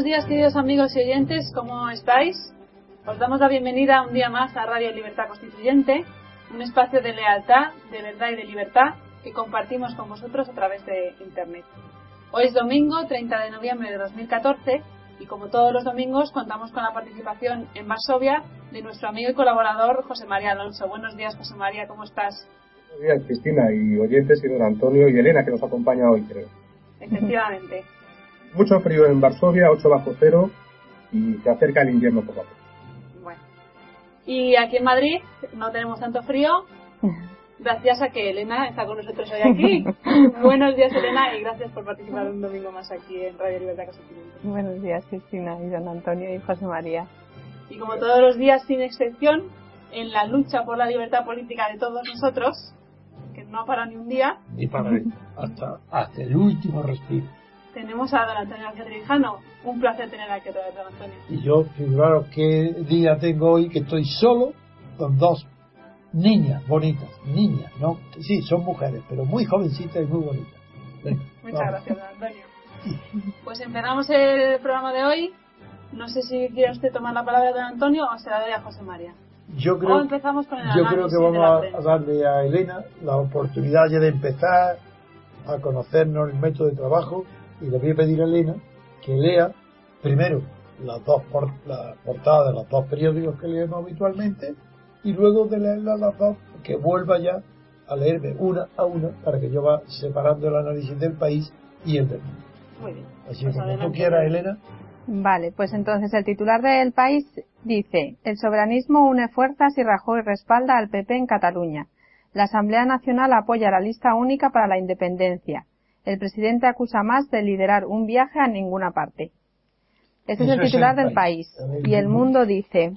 Buenos días queridos amigos y oyentes, ¿cómo estáis? Os damos la bienvenida un día más a Radio Libertad Constituyente, un espacio de lealtad, de verdad y de libertad que compartimos con vosotros a través de Internet. Hoy es domingo 30 de noviembre de 2014 y como todos los domingos contamos con la participación en Varsovia de nuestro amigo y colaborador José María Alonso. Buenos días José María, ¿cómo estás? Buenos días Cristina y oyentes y don Antonio y Elena que nos acompaña hoy creo. Efectivamente. Mucho frío en Varsovia, 8 bajo cero y se acerca el invierno poco a poco. Bueno. Y aquí en Madrid no tenemos tanto frío, gracias a que Elena está con nosotros hoy aquí. Buenos días Elena y gracias por participar un domingo más aquí en Radio Libertad Constituyente. Buenos días Cristina y don Antonio y José María. Y como todos los días sin excepción, en la lucha por la libertad política de todos nosotros, que no para ni un día, Ni para hasta, hasta el último respiro. Tenemos a don Antonio García Trevijano. Un placer tener aquí otra vez don Antonio. Y yo, figuraros qué día tengo hoy que estoy solo con dos niñas bonitas. Niñas, ¿no? Sí, son mujeres, pero muy jovencitas y muy bonitas. Venga, Muchas vamos. gracias, don Antonio. Pues empezamos el programa de hoy. No sé si quiere usted tomar la palabra don Antonio o se la doy a José María. Yo O creo, empezamos con el yo creo que vamos a darle a Elena la oportunidad ya de empezar a conocernos el método de trabajo y le voy a pedir a Elena que lea primero las dos por- las portadas de los dos periódicos que leemos habitualmente y luego de leerlas las dos que vuelva ya a leerme una a una para que yo va separando el análisis del país y el del mundo. Muy bien. Así Pues que como tú quieras, Elena. Vale, pues entonces el titular del país dice, el soberanismo une fuerzas y Rajoy respalda al PP en Cataluña. La Asamblea Nacional apoya la lista única para la independencia. El presidente acusa más de liderar un viaje a ninguna parte. Este es el es titular el del país. A Y el mundo dice,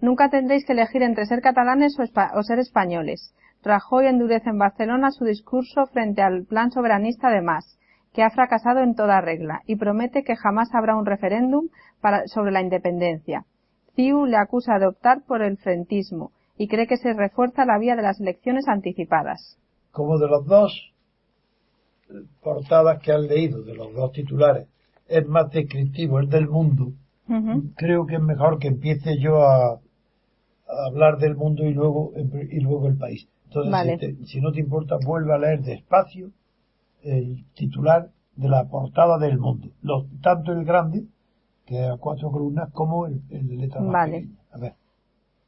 nunca tendréis que elegir entre ser catalanes o, espa- o ser españoles. Rajoy endurece en Barcelona su discurso frente al plan soberanista de Mas, que ha fracasado en toda regla, y promete que jamás habrá un referéndum para- sobre la independencia. CiU le acusa de optar por el frentismo y cree que se refuerza la vía de las elecciones anticipadas. como de los dos portadas que han leído, de los dos titulares, es más descriptivo, el del mundo, creo que es mejor que empiece yo a, a hablar del mundo y luego y luego el país. Entonces, Vale. si, te- si no te importa, vuelve a leer despacio el titular de la portada del mundo, Lo- tanto el grande, que es a cuatro columnas, como el, el de letra más Vale. pequeña. A ver,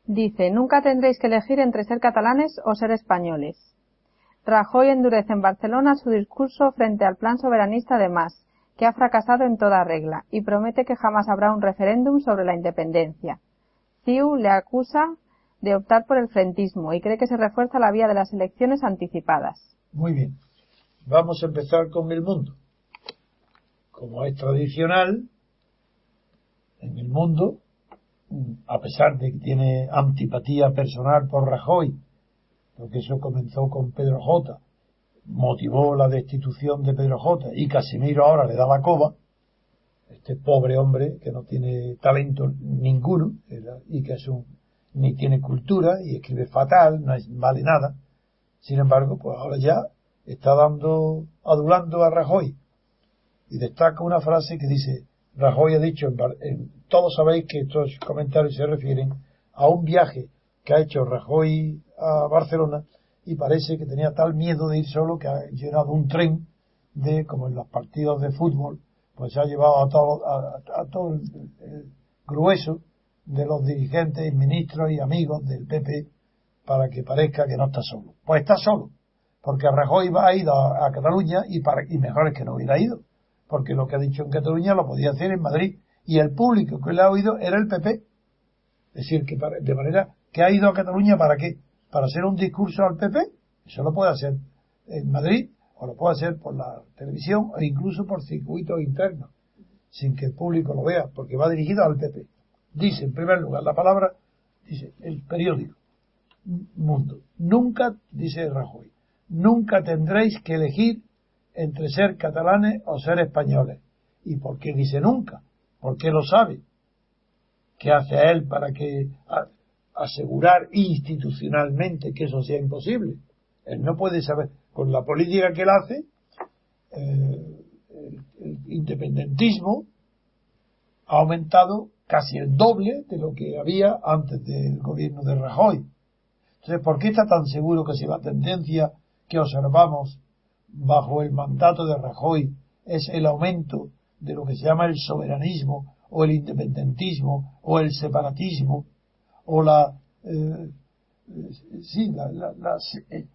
Dice, nunca tendréis que elegir entre ser catalanes o ser españoles. Rajoy endurece en Barcelona su discurso frente al plan soberanista de Mas, que ha fracasado en toda regla, y promete que jamás habrá un referéndum sobre la independencia. CiU le acusa de optar por el frentismo y cree que se refuerza la vía de las elecciones anticipadas. Muy bien. Vamos a empezar con el mundo. Como es tradicional, en el mundo, a pesar de que tiene antipatía personal por Rajoy, porque eso comenzó con Pedro J, motivó la destitución de Pedro J y Casimiro ahora le da la coba, este pobre hombre que no tiene talento ninguno y que es un ni tiene cultura y escribe fatal, no es, vale nada. Sin embargo, pues ahora ya está dando, adulando a Rajoy. Y destaca una frase que dice, Rajoy ha dicho, en, todos sabéis que estos comentarios se refieren a un viaje que ha hecho Rajoy a Barcelona y parece que tenía tal miedo de ir solo que ha llenado un tren de, como en los partidos de fútbol, pues se ha llevado a todo, a, todo el, grueso de los dirigentes, ministros y amigos del PP para que parezca que no está solo. Pues está solo, porque Rajoy va a ir a, Cataluña y, para, y mejor es que no hubiera ido, porque lo que ha dicho en Cataluña lo podía hacer en Madrid y el público que le ha oído era el PP. Es decir, que de manera que ha ido a Cataluña para qué? Para hacer un discurso al PP. Eso lo puede hacer en Madrid o lo puede hacer por la televisión o incluso por circuitos internos, sin que el público lo vea, porque va dirigido al PP. Dice, en primer lugar, la palabra, dice, el periódico, Mundo. Nunca, dice Rajoy, nunca tendréis que elegir entre ser catalanes o ser españoles. ¿Y por qué dice nunca? ¿Por qué lo sabe? ¿Qué hace él para que asegurar institucionalmente que eso sea imposible? Él no puede saber con la política que él hace, eh, el, independentismo ha aumentado casi el doble de lo que había antes del gobierno de Rajoy. Entonces, ¿por qué está tan seguro que si la tendencia que observamos bajo el mandato de Rajoy es el aumento de lo que se llama el soberanismo o el independentismo o el separatismo o la, eh, sí, la, la, eh,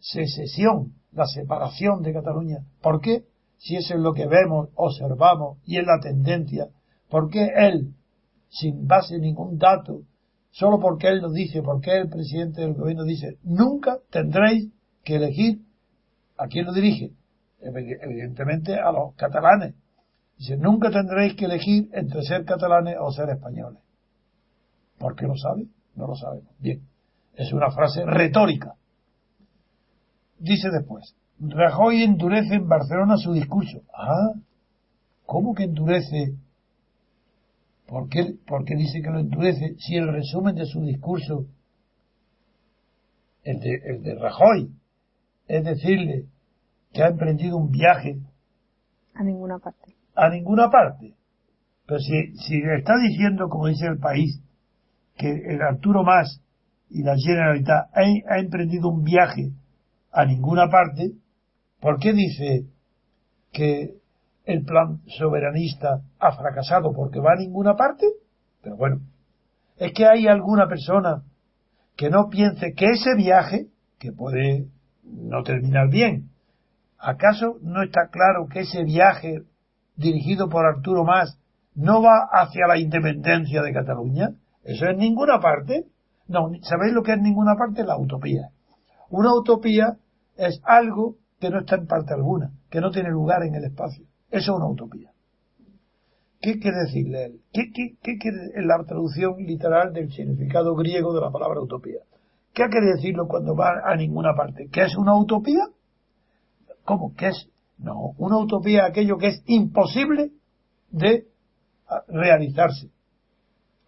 secesión, la separación de Cataluña. ¿Por qué? Si eso es lo que vemos, observamos y es la tendencia, ¿por qué él, sin base ningún dato, solo porque él lo dice, porque el presidente del gobierno dice, nunca tendréis que elegir a quién lo dirige? Evidentemente a los catalanes. Dice, nunca tendréis que elegir entre ser catalanes o ser españoles. ¿Por qué lo sabe? No lo sabemos. Bien, es una frase retórica dice después, Rajoy endurece en Barcelona su discurso. Ah, ¿cómo que endurece? ¿Por qué, ¿Por qué dice que lo endurece si el resumen de su discurso, el de, el de Rajoy, es decirle que ha emprendido un viaje a ninguna parte? A ninguna parte. Pero si, si está diciendo, como dice el país, que el Arturo Más y la Generalitat ha, emprendido un viaje a ninguna parte, ¿por qué dice que el plan soberanista ha fracasado porque va a ninguna parte? Pero bueno, es que hay alguna persona que no piense que ese viaje, que puede no terminar bien, ¿acaso no está claro que ese viaje dirigido por Arturo Más no va hacia la independencia de Cataluña? Eso es ninguna parte. No, ¿sabéis lo que es ninguna parte? La utopía. Una utopía es algo que no está en parte alguna, que no tiene lugar en el espacio. Eso es una utopía. ¿Qué quiere decirle él? ¿Qué, qué, quiere en la traducción literal del significado griego de la palabra utopía? ¿Qué quiere decirlo cuando va a ninguna parte? ¿Qué es una utopía? ¿Cómo? ¿Qué es? No, una utopía es aquello que es imposible de ah, realizarse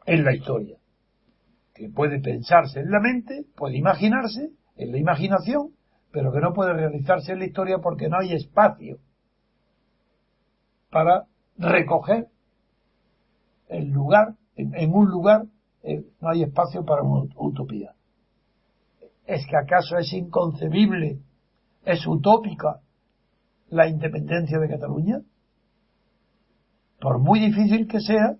en la historia. Que puede pensarse en la mente, puede imaginarse en la imaginación, pero que no puede realizarse en la historia porque no hay espacio para recoger el lugar, en, un lugar eh, no hay espacio para una utopía. ¿Es que acaso es inconcebible, es utópica la independencia de Cataluña? Por muy difícil que sea,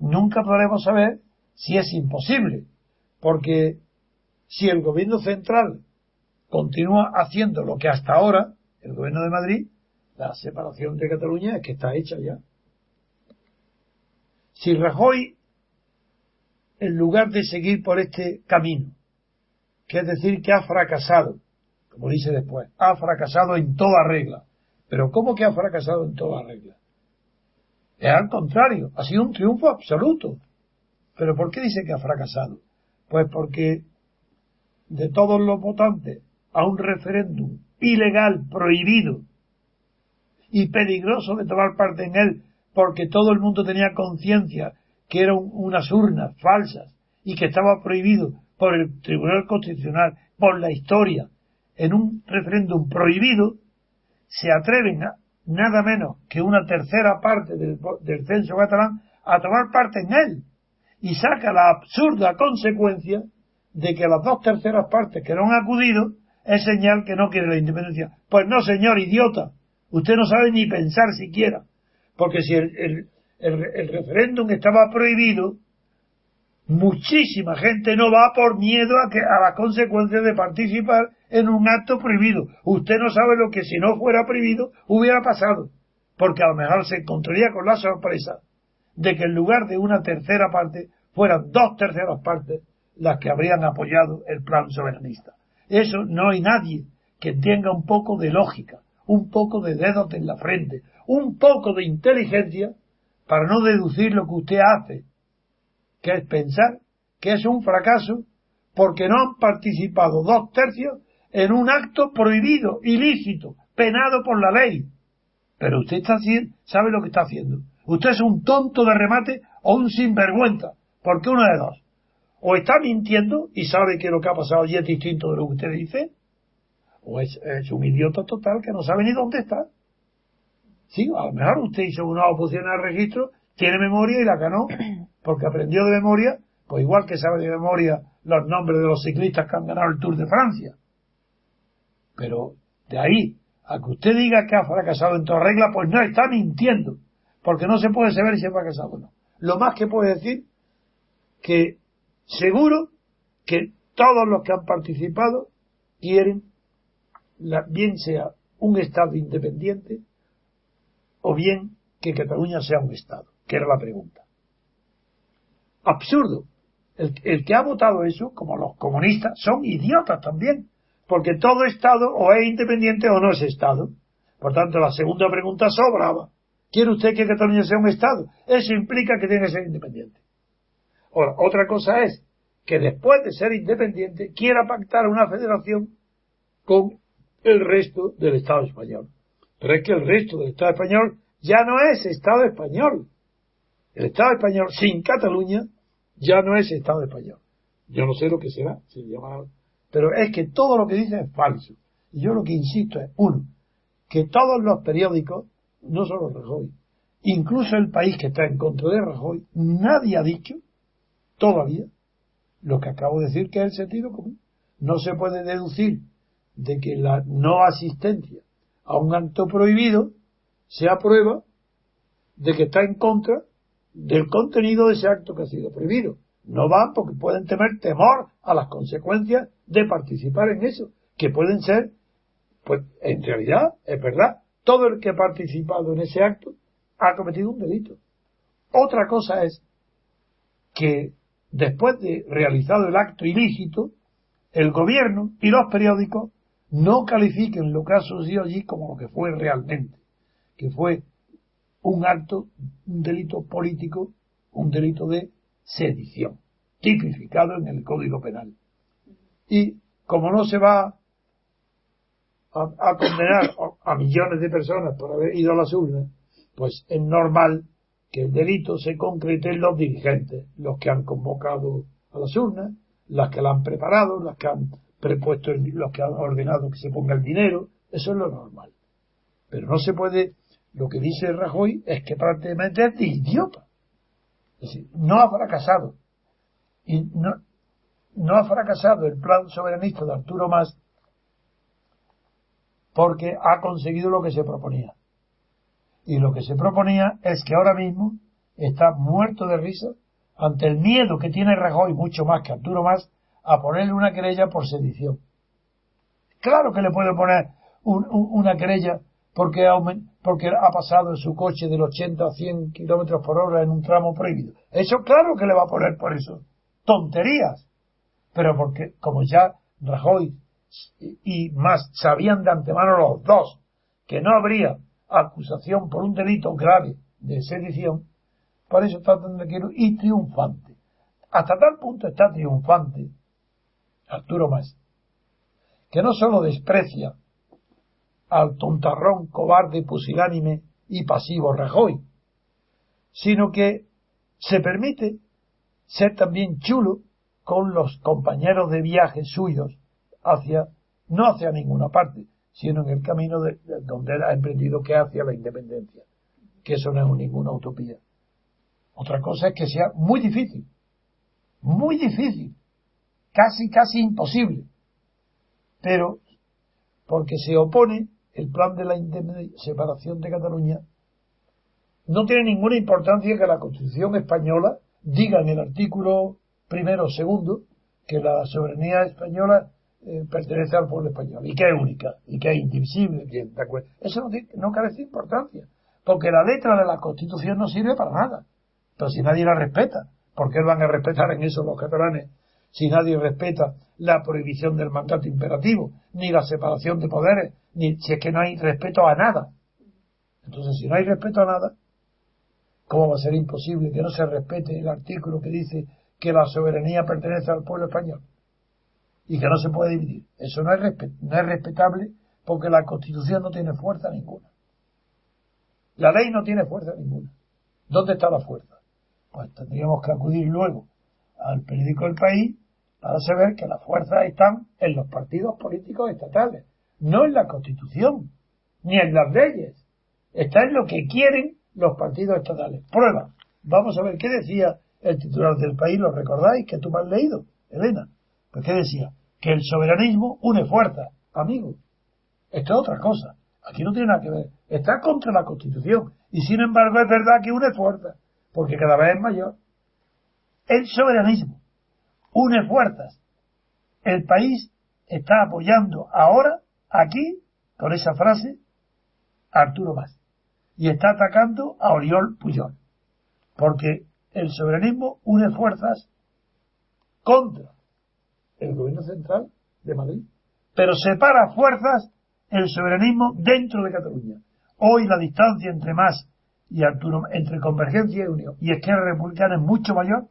nunca podremos saber si es imposible, porque si el gobierno central continúa haciendo lo que hasta ahora el gobierno de Madrid, la separación de Cataluña es que está hecha ya. Si Rajoy, en lugar de seguir por este camino, que es decir que ha fracasado, como dice después, ha fracasado en toda regla. Pero ¿cómo que ha fracasado en toda regla? Es al contrario, ha sido un triunfo absoluto. ¿Pero por qué dice que ha fracasado? Pues porque de todos los votantes a un referéndum ilegal, prohibido y peligroso de tomar parte en él porque todo el mundo tenía conciencia que eran unas urnas falsas y que estaba prohibido por el Tribunal Constitucional, por la historia, en un referéndum prohibido, se atreven a, nada menos que una tercera parte del, del censo catalán a tomar parte en él y saca la absurda consecuencia de que las dos terceras partes que no han acudido es señal que no quiere la independencia. Pues no, señor idiota, usted no sabe ni pensar siquiera, porque si el, el referéndum estaba prohibido, muchísima gente no va por miedo a, que, a las consecuencias de participar en un acto prohibido. Usted no sabe lo que si no fuera prohibido hubiera pasado, porque a lo mejor se encontraría con la sorpresa de que en lugar de una tercera parte fueran dos terceras partes las que habrían apoyado el plan soberanista. Eso no hay nadie que tenga un poco de lógica, un poco de dedos en la frente, un poco de inteligencia para no deducir lo que usted hace que es pensar que es un fracaso porque no han participado dos tercios en un acto prohibido, ilícito, penado por la ley. Pero usted está haciendo, sabe lo que está haciendo. Usted es un tonto de remate o un sinvergüenza, porque uno de dos. O está mintiendo y sabe que lo que ha pasado allí es distinto de lo que usted dice, o es, es un idiota total que no sabe ni dónde está. Sí, a lo mejor usted hizo una oposición al registro, tiene memoria y la ganó porque aprendió de memoria, pues igual que sabe de memoria los nombres de los ciclistas que han ganado el Tour de Francia. Pero de ahí a que usted diga que ha fracasado en toda regla, pues no está mintiendo, porque no se puede saber si ha fracasado o no. Lo más que puede decir que seguro que todos los que han participado quieren, bien sea un Estado independiente o bien que Cataluña sea un Estado, que era la pregunta absurdo. El, que ha votado eso, como los comunistas, son idiotas también, porque todo Estado o es independiente o no es Estado. Por tanto, la segunda pregunta sobraba. ¿Quiere usted que Cataluña sea un Estado? Eso implica que tiene que ser independiente. Ahora, otra cosa es que después de ser independiente quiera pactar una federación con el resto del Estado español. Pero es que el resto del Estado español ya no es Estado español. El Estado español sin Cataluña ya no es Estado español. Yo no sé lo que será, se llama, pero es que todo lo que dice es falso. Y yo lo que insisto es, uno, que todos los periódicos, no solo Rajoy, incluso el país que está en contra de Rajoy, nadie ha dicho todavía lo que acabo de decir que es el sentido común. No se puede deducir de que la no asistencia a un acto prohibido sea prueba de que está en contra del contenido de ese acto que ha sido prohibido. No van porque pueden tener temor a las consecuencias de participar en eso, que pueden ser, pues en realidad, es verdad, todo el que ha participado en ese acto ha cometido un delito. Otra cosa es que después de realizado el acto ilícito, el gobierno y los periódicos no califiquen lo que ha sucedido allí como lo que fue realmente, que fue un acto, un delito político, un delito de sedición, tipificado en el Código Penal. Y como no se va a, condenar a millones de personas por haber ido a las urnas, pues es normal que el delito se concrete en los dirigentes, los que han convocado a las urnas, las que la han preparado, las que han prepuesto, los que han ordenado que se ponga el dinero, eso es lo normal. Pero no se puede lo que dice Rajoy es que prácticamente es de idiota. Es decir, no ha fracasado. Y no, no ha fracasado el plan soberanista de Arturo Más porque ha conseguido lo que se proponía. Y lo que se proponía es que ahora mismo está muerto de risa ante el miedo que tiene Rajoy, mucho más que Arturo Más, a ponerle una querella por sedición. Claro que le puede poner una querella porque, ha pasado en su coche del 80 a 100 kilómetros por hora en un tramo prohibido. Eso claro que le va a poner por eso. Tonterías. Pero porque, como ya Rajoy y más sabían de antemano los dos que no habría acusación por un delito grave de sedición, por eso tratan de quiero y triunfante. Hasta tal punto está triunfante Arturo Más, que no solo desprecia al tontarrón, cobarde, pusilánime y pasivo Rajoy, sino que se permite ser también chulo con los compañeros de viaje suyos hacia, no hacia ninguna parte, sino en el camino de, donde él ha emprendido que hacia la independencia, que eso no es ninguna utopía. Otra cosa es que sea muy difícil, muy difícil, casi, casi imposible, pero porque se opone el plan de la separación de Cataluña, no tiene ninguna importancia que la Constitución española diga en el artículo primero o segundo que la soberanía española eh, pertenece al pueblo español y que es única y que es indivisible. Eso no, no carece de importancia, porque la letra de la Constitución no sirve para nada. Pero si nadie la respeta, ¿por qué van a respetar en eso los catalanes? Si nadie respeta la prohibición del mandato imperativo, ni la separación de poderes, ni si es que no hay respeto a nada. Entonces, si no hay respeto a nada, ¿cómo va a ser imposible que no se respete el artículo que dice que la soberanía pertenece al pueblo español? y que no se puede dividir. Eso no es, no es respetable porque la Constitución no tiene fuerza ninguna. La ley no tiene fuerza ninguna. ¿Dónde está la fuerza? Pues tendríamos que acudir luego al periódico El País para saber que las fuerzas están en los partidos políticos estatales, no en la Constitución, ni en las leyes. Está en lo que quieren los partidos estatales. Prueba. Vamos a ver qué decía el titular del país, ¿lo recordáis? Que tú me has leído, Elena. Pues qué decía, que el soberanismo une fuerzas, amigo. Esto es otra cosa. Aquí no tiene nada que ver. Está contra la Constitución. Y sin embargo es verdad que une fuerzas, porque cada vez es mayor. El soberanismo une fuerzas. El país está apoyando ahora, aquí, con esa frase, Arturo Más. Y está atacando a Oriol Puyol. Porque el soberanismo une fuerzas contra el gobierno central de Madrid. Pero separa fuerzas el soberanismo dentro de Cataluña. Hoy la distancia entre más y Arturo, entre Convergencia y Unión y Esquerra Republicana es mucho mayor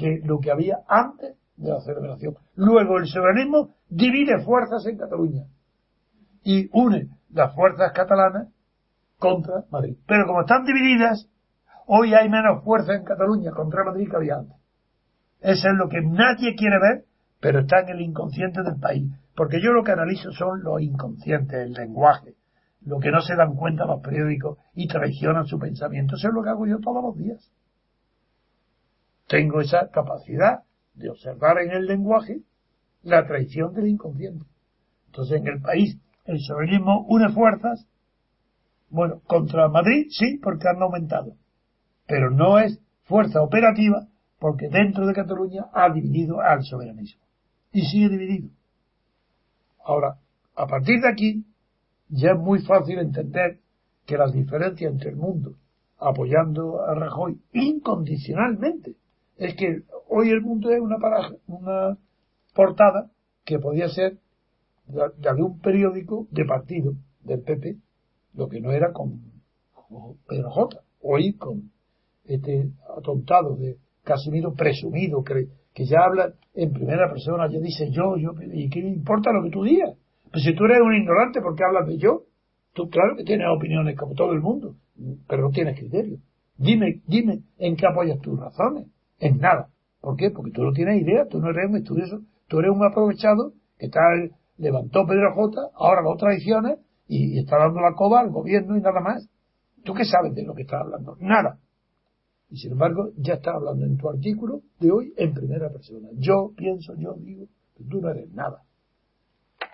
que lo que había antes de la celebración. Luego el soberanismo divide fuerzas en Cataluña y une las fuerzas catalanas contra Madrid. Pero como están divididas, hoy hay menos fuerza en Cataluña contra Madrid que había antes. Eso es lo que nadie quiere ver pero está en el inconsciente del país. Porque yo lo que analizo son los inconscientes, el lenguaje, lo que no se dan cuenta los periódicos y traicionan su pensamiento. Eso es lo que hago yo todos los días. Tengo esa capacidad de observar en el lenguaje la traición del inconsciente. Entonces, en el país, el soberanismo une fuerzas. Bueno, contra Madrid sí, porque han aumentado. Pero no es fuerza operativa porque dentro de Cataluña ha dividido al soberanismo y sigue dividido. Ahora, a partir de aquí, ya es muy fácil entender que las diferencias entre el mundo apoyando a Rajoy incondicionalmente es que hoy el mundo es una paraje, una portada que podía ser la, de un periódico de partido del PP, lo que no era con, Pedro J. Hoy con este atontado de Casimiro presumido que que ya habla en primera persona, ya dice yo, yo, ¿y qué importa lo que tú digas? Pues si tú eres un ignorante, ¿por qué hablas de yo? Tú claro que tienes opiniones como todo el mundo, pero no tienes criterio. Dime, dime en qué apoyas tus razones. En nada. ¿Por qué? Porque tú no tienes idea, tú no eres un estudioso, tú eres un aprovechado que está levantó Pedro J, ahora lo traiciones y, y está dando la coba al gobierno y nada más. ¿Tú qué sabes de lo que estás hablando? Nada. Y sin embargo, ya está hablando en tu artículo de hoy en primera persona. Yo pienso, yo digo, que tú no eres nada.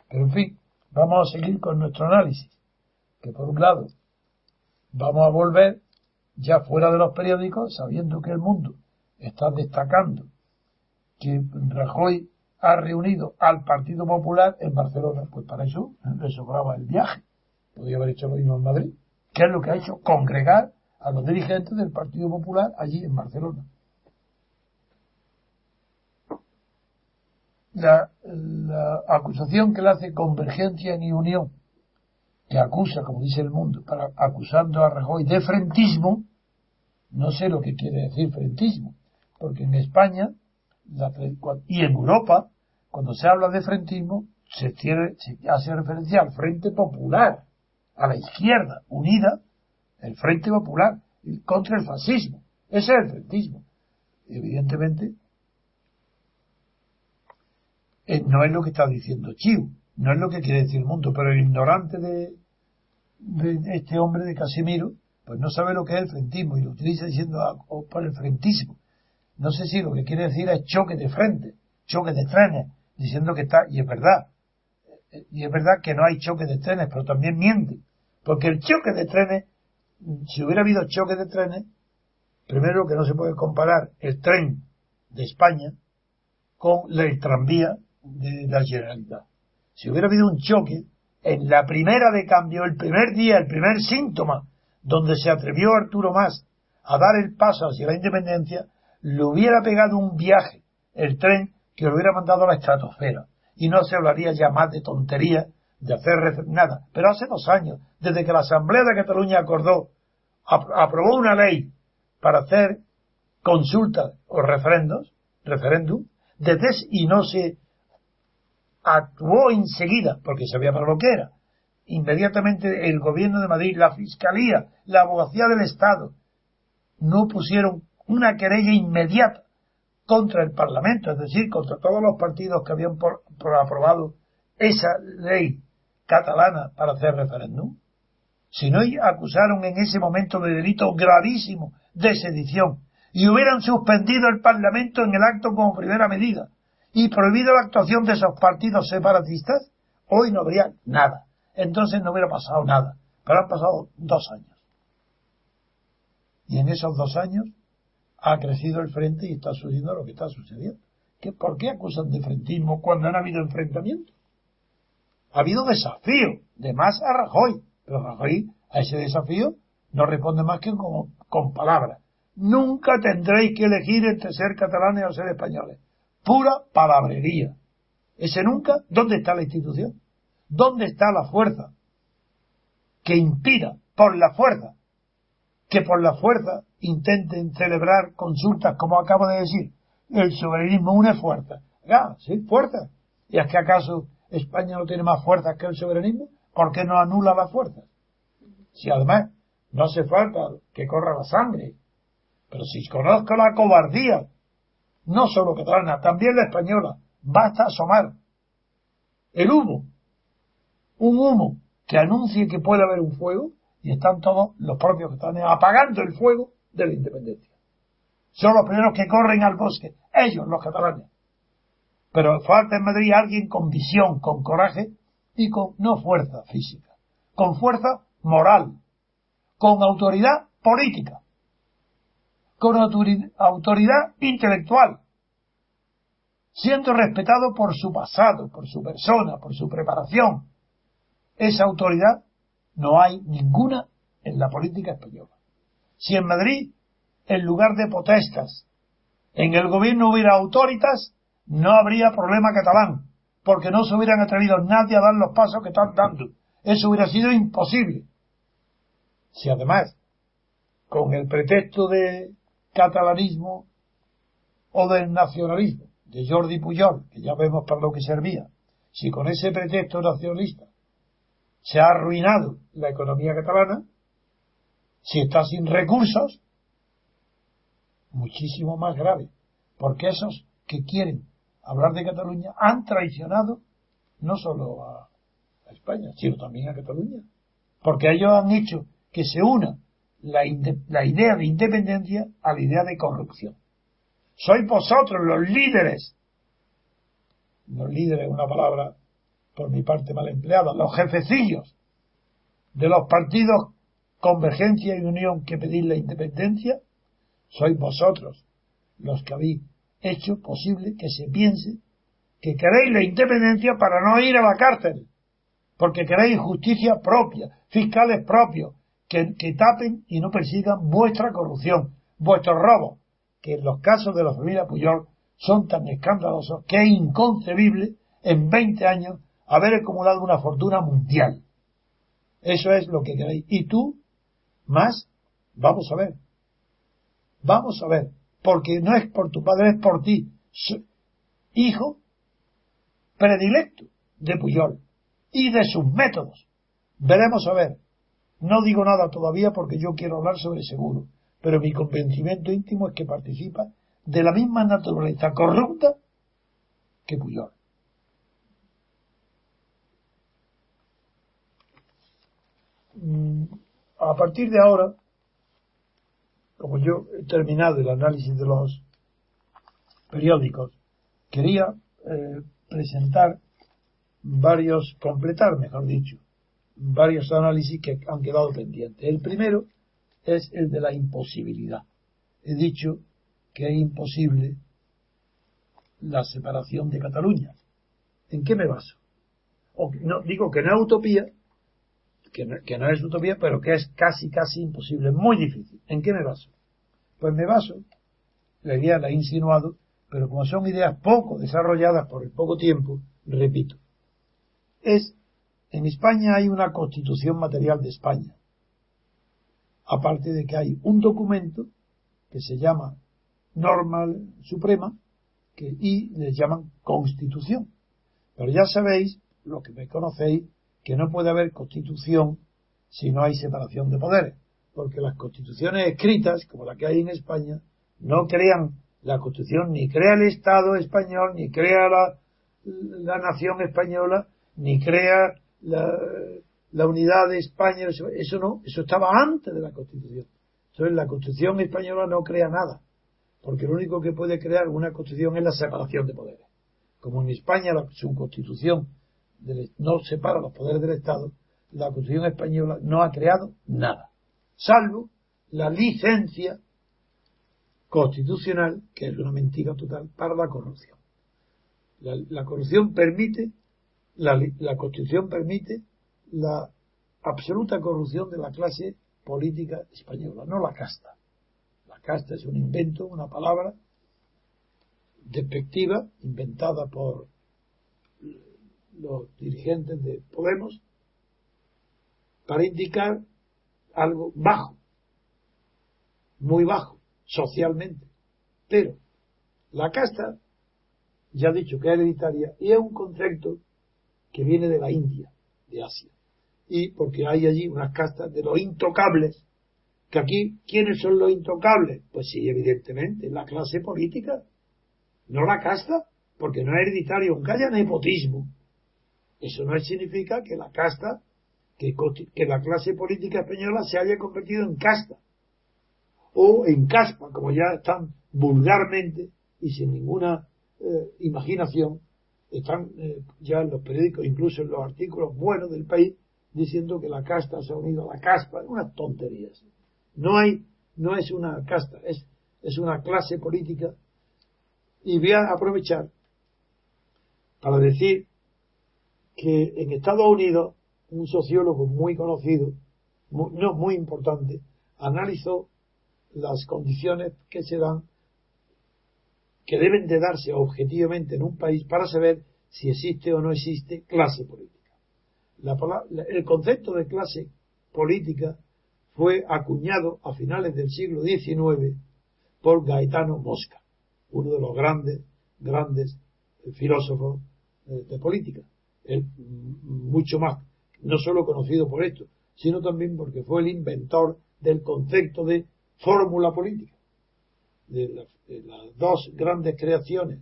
Pero en fin, vamos a seguir con nuestro análisis. Que por un lado, vamos a volver ya fuera de los periódicos, sabiendo que el mundo está destacando que Rajoy ha reunido al Partido Popular en Barcelona. Pues para eso le sobraba el viaje. Podría haber hecho lo mismo en Madrid. ¿Qué es lo que ha hecho? Congregar a los dirigentes del Partido Popular allí en Barcelona. La, acusación que le hace Convergencia ni Unión, que acusa, como dice el mundo, para, acusando a Rajoy de frentismo, no sé lo que quiere decir frentismo, porque en España y en Europa, cuando se habla de frentismo, se, se hace referencia al Frente Popular, a la izquierda unida el Frente Popular contra el fascismo. Ese es el frentismo. Evidentemente, Eh, no es lo que está diciendo Chiu, no es lo que quiere decir el mundo, pero el ignorante de, de este hombre de Casimiro, pues no sabe lo que es el frentismo y lo utiliza diciendo ah, por el frentismo. No sé si lo que quiere decir es choque de frente, choque de trenes, diciendo que está, y es verdad, y es verdad que no hay choque de trenes, pero también miente, porque el choque de trenes, si hubiera habido choque de trenes, primero que no se puede comparar el tren de España con el tranvía de la Generalitat. Si hubiera habido un choque, en la primera de cambio, el primer día, el primer síntoma, donde se atrevió Arturo Más a dar el paso hacia la independencia, le hubiera pegado un viaje, el tren, que lo hubiera mandado a la estratosfera. Y no se hablaría ya más de tontería, de hacer nada. Pero hace dos años, desde que la Asamblea de Cataluña acordó, aprobó una ley para hacer consultas o referendos, referéndum, desde y no se actuó enseguida, porque sabía para lo que era. Inmediatamente el gobierno de Madrid, la fiscalía, la abogacía del Estado, no pusieron una querella inmediata contra el Parlamento, es decir, contra todos los partidos que habían por, aprobado esa ley catalana para hacer referéndum, sino acusaron en ese momento de delito gravísimo de sedición y hubieran suspendido el Parlamento en el acto como primera medida y prohibido la actuación de esos partidos separatistas, hoy no habría nada. Entonces no hubiera pasado nada. Pero han pasado dos años. Y en esos dos años ha crecido el frente y está sucediendo lo que está sucediendo. ¿Qué, ¿Por qué acusan de frentismo cuando han habido enfrentamientos? Ha habido desafío de más a Rajoy, pero Rajoy a ese desafío no responde más que con, con palabras. Nunca tendréis que elegir entre ser catalanes o ser españoles. Pura palabrería. Ese nunca, ¿dónde está la institución? ¿Dónde está la fuerza que impida por la fuerza que por la fuerza intenten celebrar consultas, como acabo de decir. El soberanismo une fuerza. Ah, sí, fuerza. ¿Y es que acaso España no tiene más fuerza que el soberanismo? ¿Por qué no anula la fuerza? Si además no hace falta que corra la sangre, pero si conozco la cobardía, no solo catalana, también la española, basta asomar el humo, un humo que anuncie que puede haber un fuego, y están todos los propios que están apagando el fuego de la independencia. Son los primeros que corren al bosque, ellos, los catalanes. Pero falta en Madrid alguien con visión, con coraje y con no fuerza física, con fuerza moral, con autoridad política, con autoridad intelectual, siendo respetado por su pasado, por su persona, por su preparación. Esa autoridad no hay ninguna en la política española. Si en Madrid, en lugar de protestas, en el gobierno hubiera autoritas, no habría problema catalán, porque no se hubieran atrevido nadie a dar los pasos que están dando. Eso hubiera sido imposible. Si además, con el pretexto de catalanismo o del nacionalismo de Jordi Pujol, que ya vemos para lo que servía, si con ese pretexto nacionalista se ha arruinado la economía catalana, si está sin recursos, muchísimo más grave, porque esos que quieren hablar de Cataluña han traicionado no solo a, España, sino también a Cataluña, porque ellos han hecho que se una la, la idea de independencia a la idea de corrupción. Sois vosotros los líderes, los líderes es una palabra por mi parte mal empleada, los jefecillos de los partidos Convergencia y Unión que pedís la independencia, sois vosotros los que habéis hecho posible que se piense que queréis la independencia para no ir a la cárcel, porque queréis justicia propia, fiscales propios, que, que tapen y no persigan vuestra corrupción, vuestros robos, que en los casos de la familia Puyol son tan escandalosos que es inconcebible en 20 años haber acumulado una fortuna mundial. Eso es lo que queréis. Y tú, más, vamos a ver. Vamos a ver. Porque no es por tu padre, es por ti. Hijo predilecto de Puyol y de sus métodos. Veremos a ver. No digo nada todavía porque yo quiero hablar sobre seguro, pero mi convencimiento íntimo es que participa de la misma naturaleza corrupta que Puyol a partir de ahora, como yo he terminado el análisis de los periódicos, quería eh, presentar varios, completar, mejor dicho, varios análisis que han quedado pendientes. El primero es el de la imposibilidad. He dicho que es imposible la separación de Cataluña. ¿En qué me baso? No, digo que no es utopía, que no, que es utopía, pero que es casi, casi imposible, muy difícil. ¿En qué me baso? Pues me baso, la idea la he insinuado, pero como son ideas poco desarrolladas por el poco tiempo, repito, es, en España hay una constitución material de España, aparte de que hay un documento que se llama norma suprema que, y les llaman constitución. Pero ya sabéis, lo que me conocéis, que no puede haber constitución si no hay separación de poderes, porque las constituciones escritas, como la que hay en España, no crean la constitución, ni crea el Estado español, ni crea la, la nación española, ni crea la, unidad de España, eso, eso, no, eso estaba antes de la Constitución. Entonces la Constitución española no crea nada, porque lo único que puede crear una Constitución es la separación de poderes. Como en España la, su Constitución no separa los poderes del Estado, la Constitución española no ha creado nada, salvo la licencia constitucional, que es una mentira total, para la corrupción. La, la corrupción permite la, la Constitución permite la absoluta corrupción de la clase política española, no la casta. La casta es un invento, una palabra despectiva, inventada por los dirigentes de Podemos, para indicar algo bajo, muy bajo, socialmente. Pero la casta, ya he dicho que es hereditaria, y es un concepto que viene de la India, de Asia. Y porque hay allí unas castas de los intocables, que aquí, ¿quiénes son los intocables? Pues sí, evidentemente, la clase política, no la casta, porque no es hereditario, aunque haya nepotismo. Eso no significa que la casta, que, la clase política española se haya convertido en casta, o en caspa, como ya están vulgarmente y sin ninguna eh, imaginación están eh, ya en los periódicos, incluso en los artículos buenos del país, diciendo que la casta se ha unido a la caspa, unas tonterías. No hay, no es una casta, es, es una clase política. Y voy a aprovechar para decir que en Estados Unidos un sociólogo muy conocido, no muy importante, analizó las condiciones que se dan que deben de darse objetivamente en un país para saber si existe o no existe clase política. el concepto de clase política fue acuñado a finales del siglo XIX por Gaetano Mosca, uno de los grandes, grandes filósofos eh, de política. Mucho más, no solo conocido por esto, sino también porque fue el inventor del concepto de fórmula política de, las dos grandes creaciones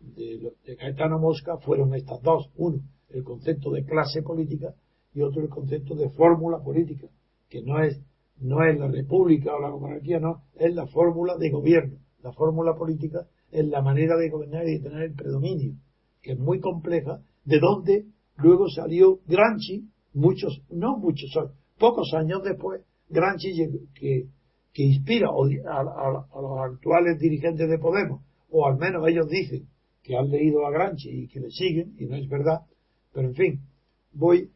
de, de Caetano Mosca fueron estas dos. Uno, el concepto de clase política y otro el concepto de fórmula política, que no es, no es la república o la monarquía, no, es la fórmula de gobierno. La fórmula política es la manera de gobernar y de tener el predominio, que es muy compleja, de donde luego salió Gramsci, muchos, no muchos, pocos años después, Gramsci que que inspira a, los actuales dirigentes de Podemos, o al menos ellos dicen que han leído a Granchi y que le siguen, y no es verdad, pero en fin, voy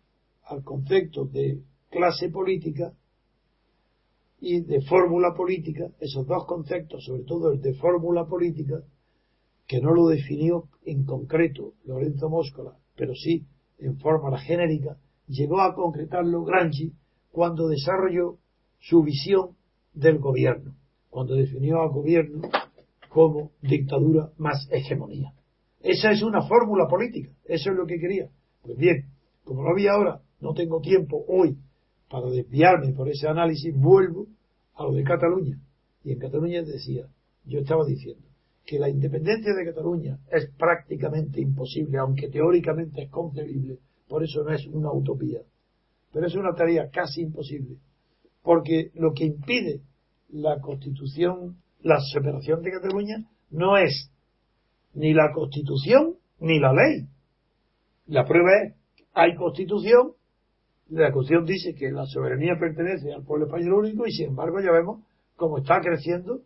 al concepto de clase política y de fórmula política, esos dos conceptos, sobre todo el de fórmula política, que no lo definió en concreto Lorenzo Móscola, pero sí en forma genérica, llegó a concretarlo Granchi cuando desarrolló su visión del gobierno, cuando definió al gobierno como dictadura más hegemonía. Esa es una fórmula política, eso es lo que quería. Pues bien, como no había ahora, no tengo tiempo hoy para desviarme por ese análisis, vuelvo a lo de Cataluña. Y en Cataluña decía, yo estaba diciendo, que la independencia de Cataluña es prácticamente imposible, aunque teóricamente es concebible, por eso no es una utopía, pero es una tarea casi imposible, Porque lo que impide la constitución, la separación de Cataluña, no es ni la constitución ni la ley. La prueba es, hay constitución, la constitución dice que la soberanía pertenece al pueblo español único y sin embargo ya vemos cómo está creciendo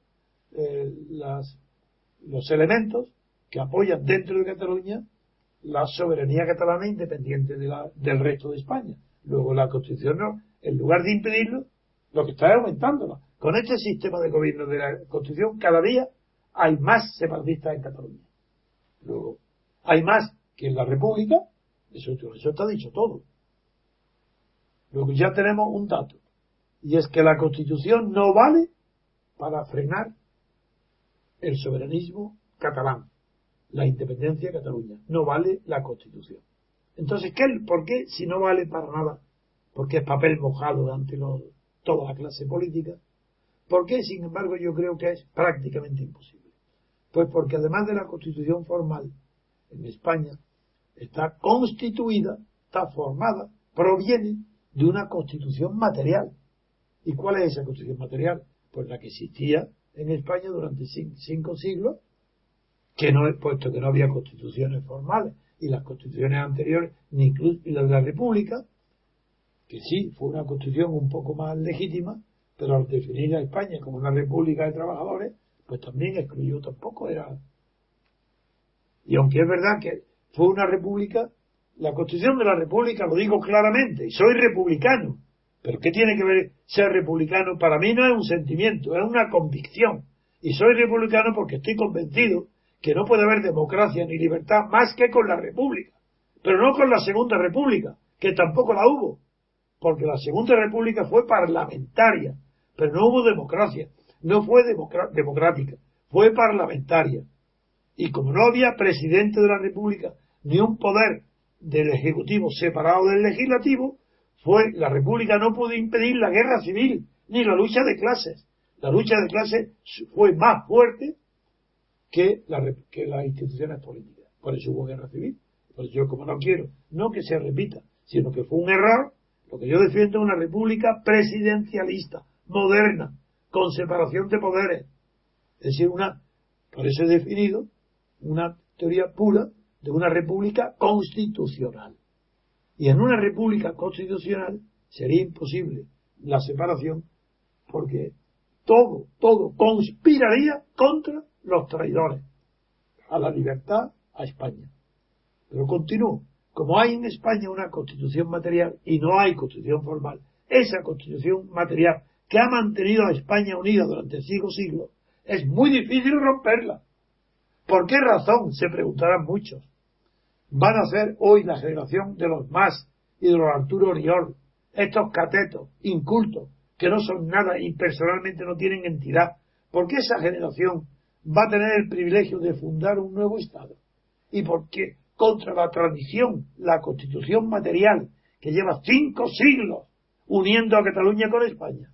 eh, las, los elementos que apoyan dentro de Cataluña la soberanía catalana independiente de la, del resto de España. Luego la Constitución no, en lugar de impedirlo, lo que está es aumentándola. Con este sistema de gobierno de la Constitución, cada día hay más separatistas en Cataluña. Luego, hay más que en la República, eso, eso está dicho todo. Luego ya tenemos un dato, y es que la Constitución no vale para frenar el soberanismo catalán la independencia de Cataluña. No vale la Constitución. Entonces, ¿qué, ¿por qué si no vale para nada? Porque es papel mojado ante toda la clase política. ¿Por qué, sin embargo, yo creo que es prácticamente imposible? Pues porque además de la Constitución formal, en España está constituida, está formada, proviene de una Constitución material. ¿Y cuál es esa Constitución material? Pues la que existía en España durante cinco siglos que no, puesto que no había constituciones formales y las constituciones anteriores, ni incluso y las de la República, que sí fue una constitución un poco más legítima, pero al definir a España como una república de trabajadores, pues también excluyó, tampoco era. Y aunque es verdad que fue una república, la constitución de la república, lo digo claramente, y soy republicano, pero ¿qué tiene que ver ser republicano? Para mí no es un sentimiento, es una convicción. Y soy republicano porque estoy convencido que no puede haber democracia ni libertad más que con la República, pero no con la Segunda República, que tampoco la hubo, porque la Segunda República fue parlamentaria, pero no hubo democracia, no fue democrática, fue parlamentaria. Y como no había presidente de la República, ni un poder del Ejecutivo separado del Legislativo, fue la República no pudo impedir la guerra civil, ni la lucha de clases. La lucha de clases fue más fuerte que, la, que las instituciones políticas. Por eso hubo guerra civil. Por eso yo como no quiero, no que se repita, sino que fue un error, lo que yo defiendo es una república presidencialista, moderna, con separación de poderes. Es decir, una, por eso he definido una teoría pura de una república constitucional. Y en una república constitucional sería imposible la separación porque todo, todo conspiraría contra los traidores a la libertad, a España. Pero continúo. Como hay en España una constitución material y no hay constitución formal, esa constitución material que ha mantenido a España unida durante cinco siglos, es muy difícil romperla. ¿Por qué razón? Se preguntarán muchos. Van a ser hoy la generación de los más y de los Arturo Oriol, estos catetos, incultos, que no son nada y personalmente no tienen entidad. ¿Por qué esa generación va a tener el privilegio de fundar un nuevo Estado. Y porque contra la tradición, la constitución material, que lleva cinco siglos uniendo a Cataluña con España.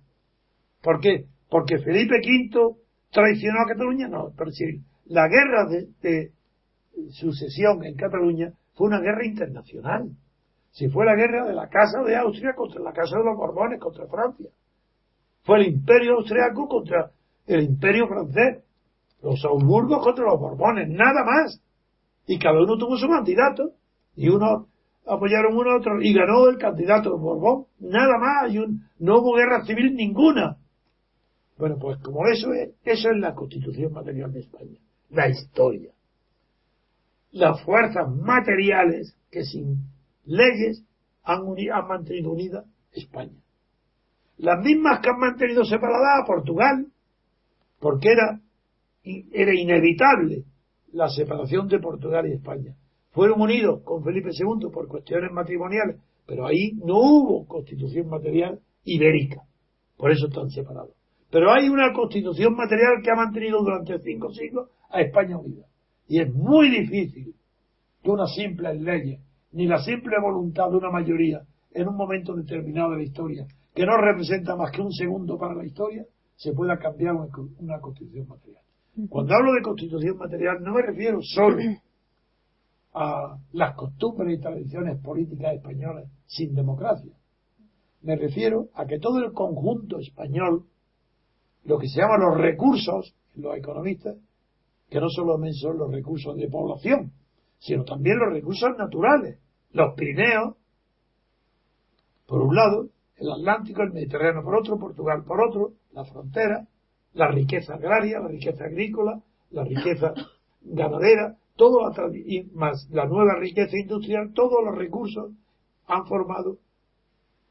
¿Por qué? Porque Felipe V traicionó a Cataluña, no, pero si la guerra de sucesión en Cataluña fue una guerra internacional. Si fue la guerra de la Casa de Austria contra la Casa de los Borbones, contra Francia. Fue el imperio austriaco contra el imperio francés los Augsburgos contra los Borbones, nada más. Y cada uno tuvo su candidato, y uno apoyaron uno a otro, y ganó el candidato Borbón, nada más, y un, no hubo guerra civil ninguna. Bueno, pues como eso es, eso es la constitución material de España, la historia. Las fuerzas materiales que sin leyes han, mantenido unida España. Las mismas que han mantenido separada a Portugal, porque era era inevitable la separación de Portugal y España. Fueron unidos con Felipe II por cuestiones matrimoniales, pero ahí no hubo constitución material ibérica. Por eso están separados. Pero hay una constitución material que ha mantenido durante cinco siglos a España unida. Y es muy difícil que una simple ley, ni la simple voluntad de una mayoría en un momento determinado de la historia, que no representa más que un segundo para la historia, se pueda cambiar una constitución material. Cuando hablo de constitución material no me refiero solo a las costumbres y tradiciones políticas españolas sin democracia. Me refiero a que todo el conjunto español, lo que se llama los recursos, los economistas, que no solamente son los recursos de población, sino también los recursos naturales, los Pirineos, por un lado, el Atlántico, el Mediterráneo por otro, Portugal por otro, la frontera, la riqueza agraria, la riqueza agrícola, la riqueza ganadera, todo y más la nueva riqueza industrial, todos los recursos han formado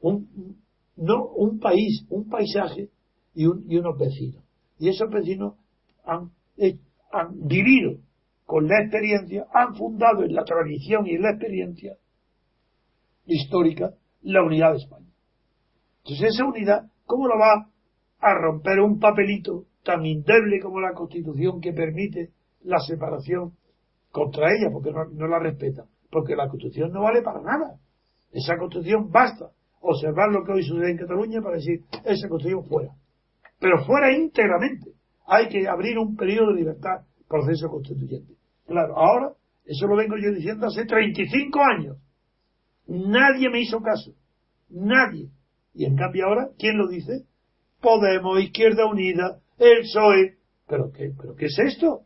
un, no, un país, un paisaje y, unos vecinos. Y esos vecinos han, han vivido con la experiencia, han fundado en la tradición y en la experiencia histórica la unidad de España. Entonces esa unidad, ¿cómo la va a romper un papelito tan indeble como la Constitución que permite la separación contra ella, porque no, no la respeta? Porque la Constitución no vale para nada. Esa Constitución basta observar lo que hoy sucede en Cataluña para decir, esa Constitución fuera. Pero fuera íntegramente. Hay que abrir un periodo de libertad, proceso constituyente. Claro, ahora, eso lo vengo yo diciendo hace 35 años. Nadie me hizo caso. Nadie. Y en cambio ahora, ¿quién lo dice? Podemos, Izquierda Unida, el PSOE. ¿Pero qué, ¿Pero qué es esto?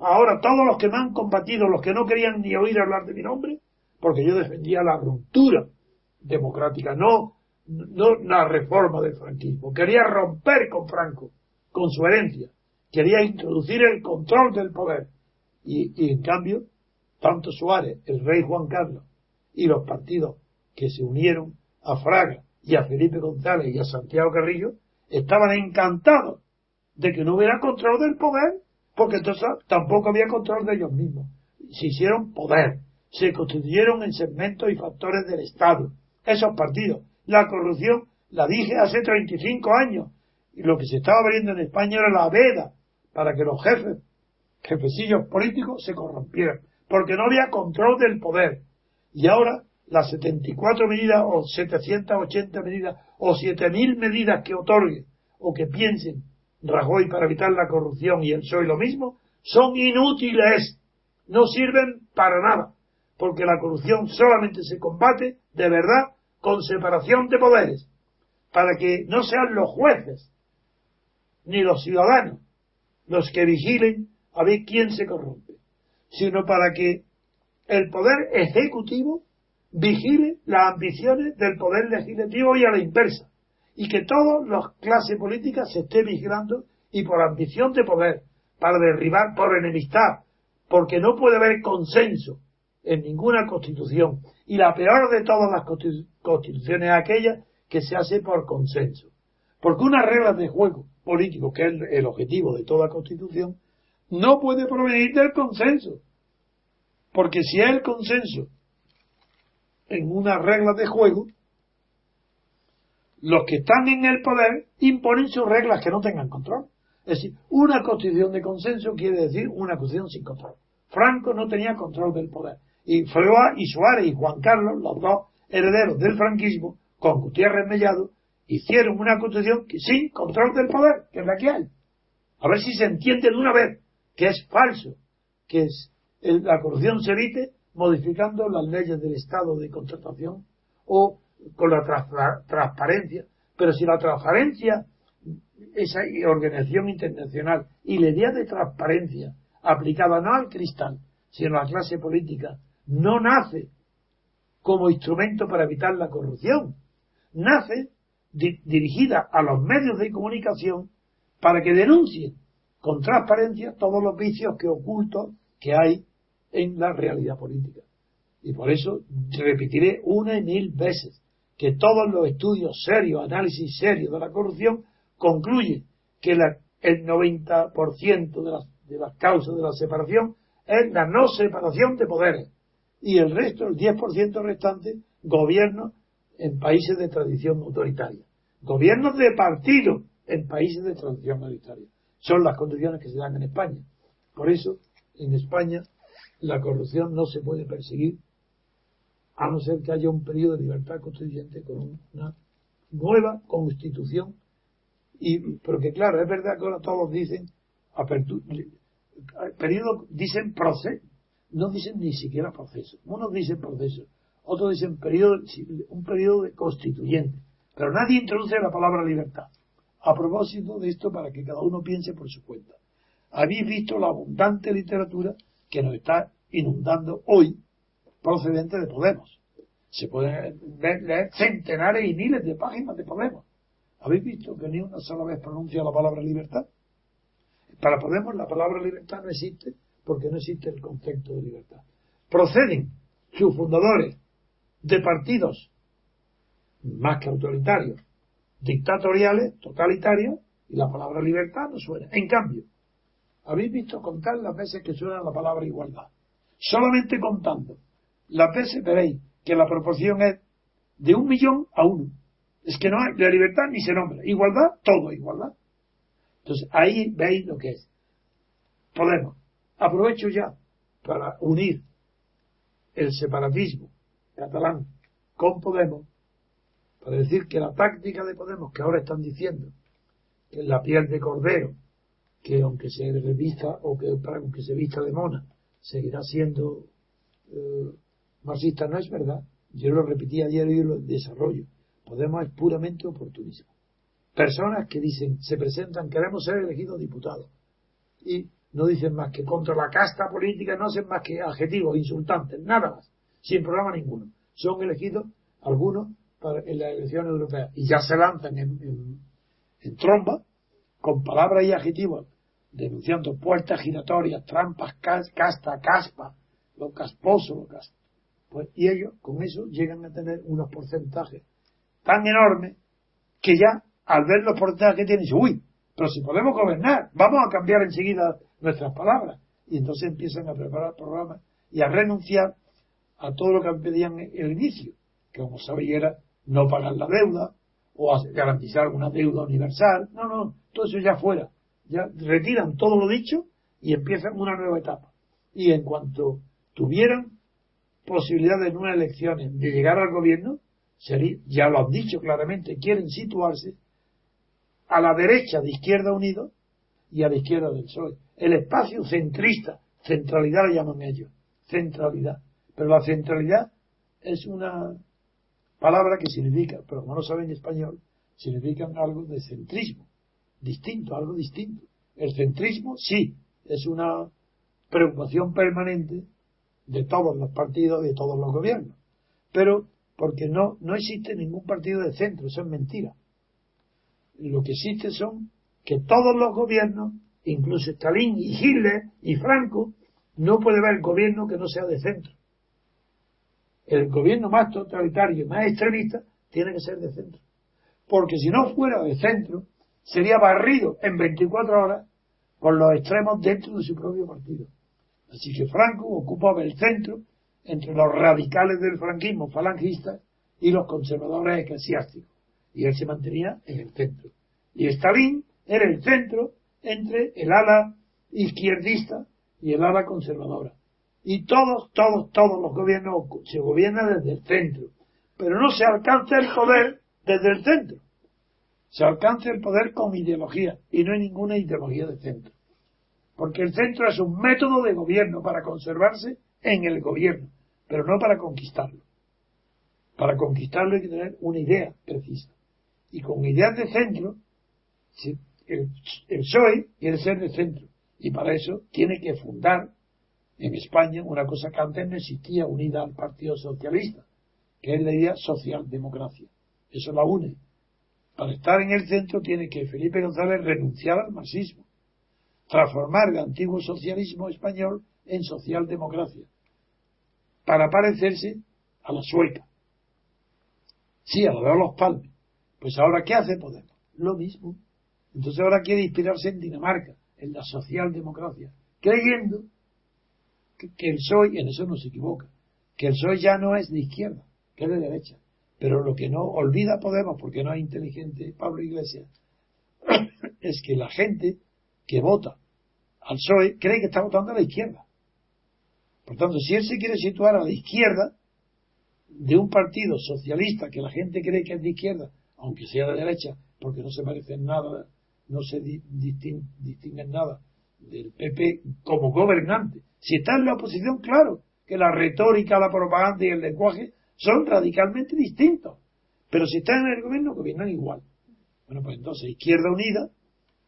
Ahora todos los que me han combatido, los que no querían ni oír hablar de mi nombre, porque yo defendía la ruptura democrática, no, no la reforma del franquismo. Quería romper con Franco, con su herencia. Quería introducir el control del poder. Y, en cambio, tanto Suárez, el rey Juan Carlos y los partidos que se unieron a Fraga y a Felipe González y a Santiago Carrillo estaban encantados de que no hubiera control del poder, porque entonces tampoco había control de ellos mismos. Se hicieron poder, se constituyeron en segmentos y factores del Estado, esos partidos. La corrupción, la dije hace 35 años, y lo que se estaba abriendo en España era la veda para que los jefes, jefecillos políticos, se corrompieran, porque no había control del poder. Y ahora las 74 medidas o 780 medidas o 7000 medidas que otorgue o que piensen Rajoy para evitar la corrupción y el PSOE lo mismo, son inútiles, no sirven para nada, porque la corrupción solamente se combate de verdad con separación de poderes, para que no sean los jueces ni los ciudadanos los que vigilen a ver quién se corrompe, sino para que el poder ejecutivo vigile las ambiciones del poder legislativo y a la inversa, y que todas las clases políticas se esté vigilando y por ambición de poder, para derribar por enemistad, porque no puede haber consenso en ninguna constitución, y la peor de todas las constituciones es aquella que se hace por consenso. Porque unas reglas de juego político, que es el objetivo de toda constitución, no puede provenir del consenso. Porque si es el consenso en una regla de juego, los que están en el poder imponen sus reglas que no tengan control. Es decir, una constitución de consenso quiere decir una constitución sin control. Franco no tenía control del poder. Y Freua y Suárez y Juan Carlos, los dos herederos del franquismo, con Gutiérrez Mellado, hicieron una constitución sin control del poder, que es la que hay. A ver si se entiende de una vez que es falso, que es, la corrupción se evite modificando las leyes del Estado de contratación o con la transparencia. Pero si la transparencia, esa organización internacional y la idea de transparencia aplicada no al cristal, sino a la clase política, no nace como instrumento para evitar la corrupción. Nace dirigida a los medios de comunicación para que denuncien con transparencia todos los vicios que ocultos que hay en la realidad política. Y por eso repetiré una y mil veces que todos los estudios serios, análisis serios de la corrupción concluyen que el 90% de las, de las causas de la separación es la no separación de poderes. Y el resto, el 10% restante, gobiernos en países de tradición autoritaria. Gobiernos de partido en países de tradición autoritaria. Son las condiciones que se dan en España. Por eso, en España, la corrupción no se puede perseguir a no ser que haya un periodo de libertad constituyente con una nueva constitución. Y, porque claro, es verdad que ahora todos dicen apertura, periodo, dicen proceso, no dicen ni siquiera proceso. Unos dicen proceso, otros dicen periodo, un periodo de constituyente. Pero nadie introduce la palabra libertad. A propósito de esto, para que cada uno piense por su cuenta. Habéis visto la abundante literatura que nos está inundando hoy procedente de Podemos. Se pueden leer centenares y miles de páginas de Podemos. ¿Habéis visto que ni una sola vez pronuncia la palabra libertad? Para Podemos la palabra libertad no existe porque no existe el concepto de libertad. Proceden sus fundadores de partidos más que autoritarios, dictatoriales, totalitarios, y la palabra libertad no suena. En cambio, habéis visto contar las veces que suena la palabra igualdad. Solamente contando las veces veréis que la proporción es de un millón a uno. Es que no hay la libertad ni se nombra. Igualdad, todo igualdad. Entonces ahí veis lo que es. Podemos. Aprovecho ya para unir el separatismo catalán con Podemos para decir que la táctica de Podemos que ahora están diciendo que es la piel de cordero que aunque se revista o que aunque se vista de mona seguirá siendo eh, marxista no es verdad. Yo lo repetí ayer y lo desarrollo. Podemos es puramente oportunismo. Personas que dicen se presentan queremos ser elegidos diputados. Y no dicen más que contra la casta política, no hacen más que adjetivos insultantes, nada más, sin programa ninguno. Son elegidos algunos para, en las elecciones europeas y ya se lanzan en, tromba con palabras y adjetivos denunciando puertas giratorias, trampas, casta, caspa, lo casposo, lo caspa. Pues, y ellos con eso llegan a tener unos porcentajes tan enormes que ya al ver los porcentajes que tienen, uy, pero si podemos gobernar, vamos a cambiar enseguida nuestras palabras. Y entonces empiezan a preparar programas y a renunciar a todo lo que pedían el inicio, que como sabéis era no pagar la deuda o garantizar una deuda universal. No, no, todo eso ya fuera. Ya retiran todo lo dicho y empiezan una nueva etapa. Y en cuanto tuvieran posibilidad en unas elecciones de llegar al gobierno, ya lo han dicho claramente, quieren situarse a la derecha de Izquierda Unido y a la izquierda del PSOE. El espacio centrista, centralidad le llaman ellos, centralidad. Pero la centralidad es una palabra que significa, pero como no saben español, significa algo de centrismo, distinto, algo distinto. El centrismo sí, es una preocupación permanente de todos los partidos, de todos los gobiernos. Pero porque no, no existe ningún partido de centro, eso es mentira. Lo que existe son que todos los gobiernos, incluso Stalin y Hitler y Franco, no puede haber gobierno que no sea de centro. El gobierno más totalitario y más extremista tiene que ser de centro. Porque si no fuera de centro, sería barrido en 24 horas por los extremos dentro de su propio partido. Así que Franco ocupaba el centro entre los radicales del franquismo falangistas y los conservadores eclesiásticos. Y él se mantenía en el centro. Y Stalin era el centro entre el ala izquierdista y el ala conservadora. Y todos, todos, todos los gobiernos se gobiernan desde el centro. Pero no se alcanza el poder desde el centro. Se alcanza el poder con ideología y no hay ninguna ideología de centro. Porque el centro es un método de gobierno para conservarse en el gobierno, pero no para conquistarlo. Para conquistarlo hay que tener una idea precisa. Y con ideas de centro el, PSOE quiere ser de centro y para eso tiene que fundar en España una cosa que antes no existía unida al Partido Socialista, que es la idea socialdemocracia. Eso la une. Para estar en el centro tiene que Felipe González renunciar al marxismo, transformar el antiguo socialismo español en socialdemocracia, para parecerse a la sueca. Sí, a la de los palmes. Pues ahora, ¿qué hace Podemos? Lo mismo. Entonces ahora quiere inspirarse en Dinamarca, en la socialdemocracia, creyendo que, el PSOE, en eso no se equivoca, que el PSOE ya no es de izquierda, que es de derecha. Pero lo que no olvida Podemos, porque no es inteligente Pablo Iglesias, es que la gente que vota al PSOE cree que está votando a la izquierda. Por tanto, si él se quiere situar a la izquierda de un partido socialista que la gente cree que es de izquierda, aunque sea de derecha, porque no se parece en nada no se distinguen nada del PP como gobernante. Si está en la oposición, claro, que la retórica, la propaganda y el lenguaje son radicalmente distintos. Pero si están en el gobierno, gobiernan igual. Bueno, pues entonces Izquierda Unida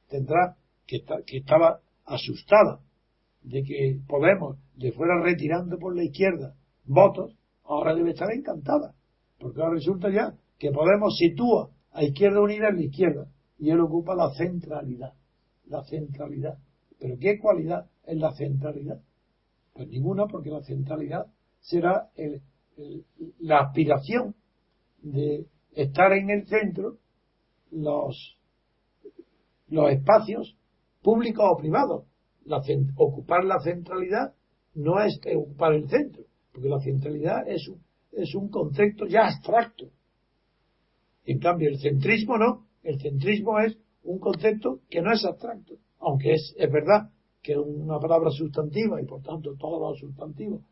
tendrá que, que estaba asustada de que Podemos le fuera retirando por la izquierda votos, ahora debe estar encantada. Porque ahora resulta ya que Podemos sitúa a Izquierda Unida en la izquierda y él ocupa la centralidad. La centralidad. ¿Pero qué cualidad es la centralidad? Pues ninguna, porque la centralidad será la aspiración de estar en el centro los, espacios públicos o privados. Ocupar la centralidad no es ocupar el centro, porque la centralidad es un concepto ya abstracto. En cambio, el centrismo no. El centrismo es un concepto que no es abstracto, aunque es, es verdad que es una palabra sustantiva y por tanto todos los sustantivos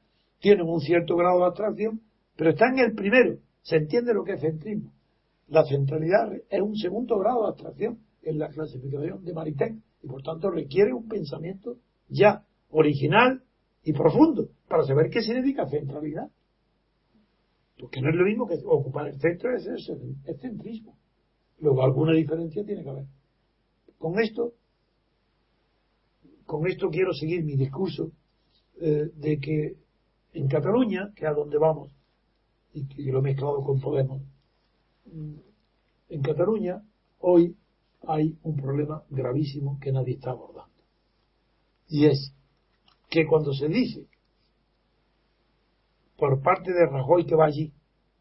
tienen un cierto grado de abstracción, pero está en el primero. Se entiende lo que es centrismo. La centralidad es un segundo grado de abstracción en la clasificación de Maritain y por tanto requiere un pensamiento ya original y profundo para saber qué significa centralidad. Porque no es lo mismo que ocupar el centro, es, es centrismo. Luego alguna diferencia tiene que haber. Con esto, con esto quiero seguir mi discurso eh, de que en Cataluña, que es a donde vamos, y que lo he mezclado con Podemos, mm, en Cataluña hoy hay un problema gravísimo que nadie está abordando. Y es que cuando se dice por parte de Rajoy que va allí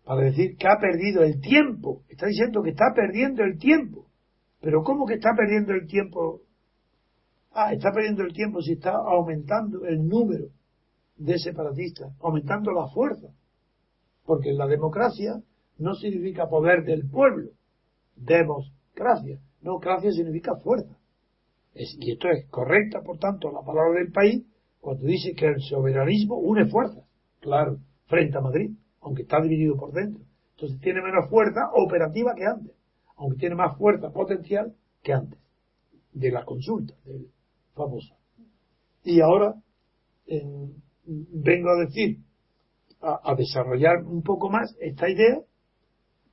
para decir que ha perdido el tiempo, está diciendo que está perdiendo el tiempo. Pero ¿cómo que está perdiendo el tiempo? Ah, está perdiendo el tiempo si está aumentando el número de separatistas, aumentando la fuerza. Porque la democracia no significa poder del pueblo. Democracia. No, gracia significa fuerza. y esto es correcta, por tanto, la palabra del país cuando dice que el soberanismo une fuerzas. Claro, frente a Madrid, aunque está dividido por dentro. Entonces tiene menos fuerza operativa que antes, aunque tiene más fuerza potencial que antes, de la consulta del famosa. Y ahora vengo a decir, a desarrollar un poco más esta idea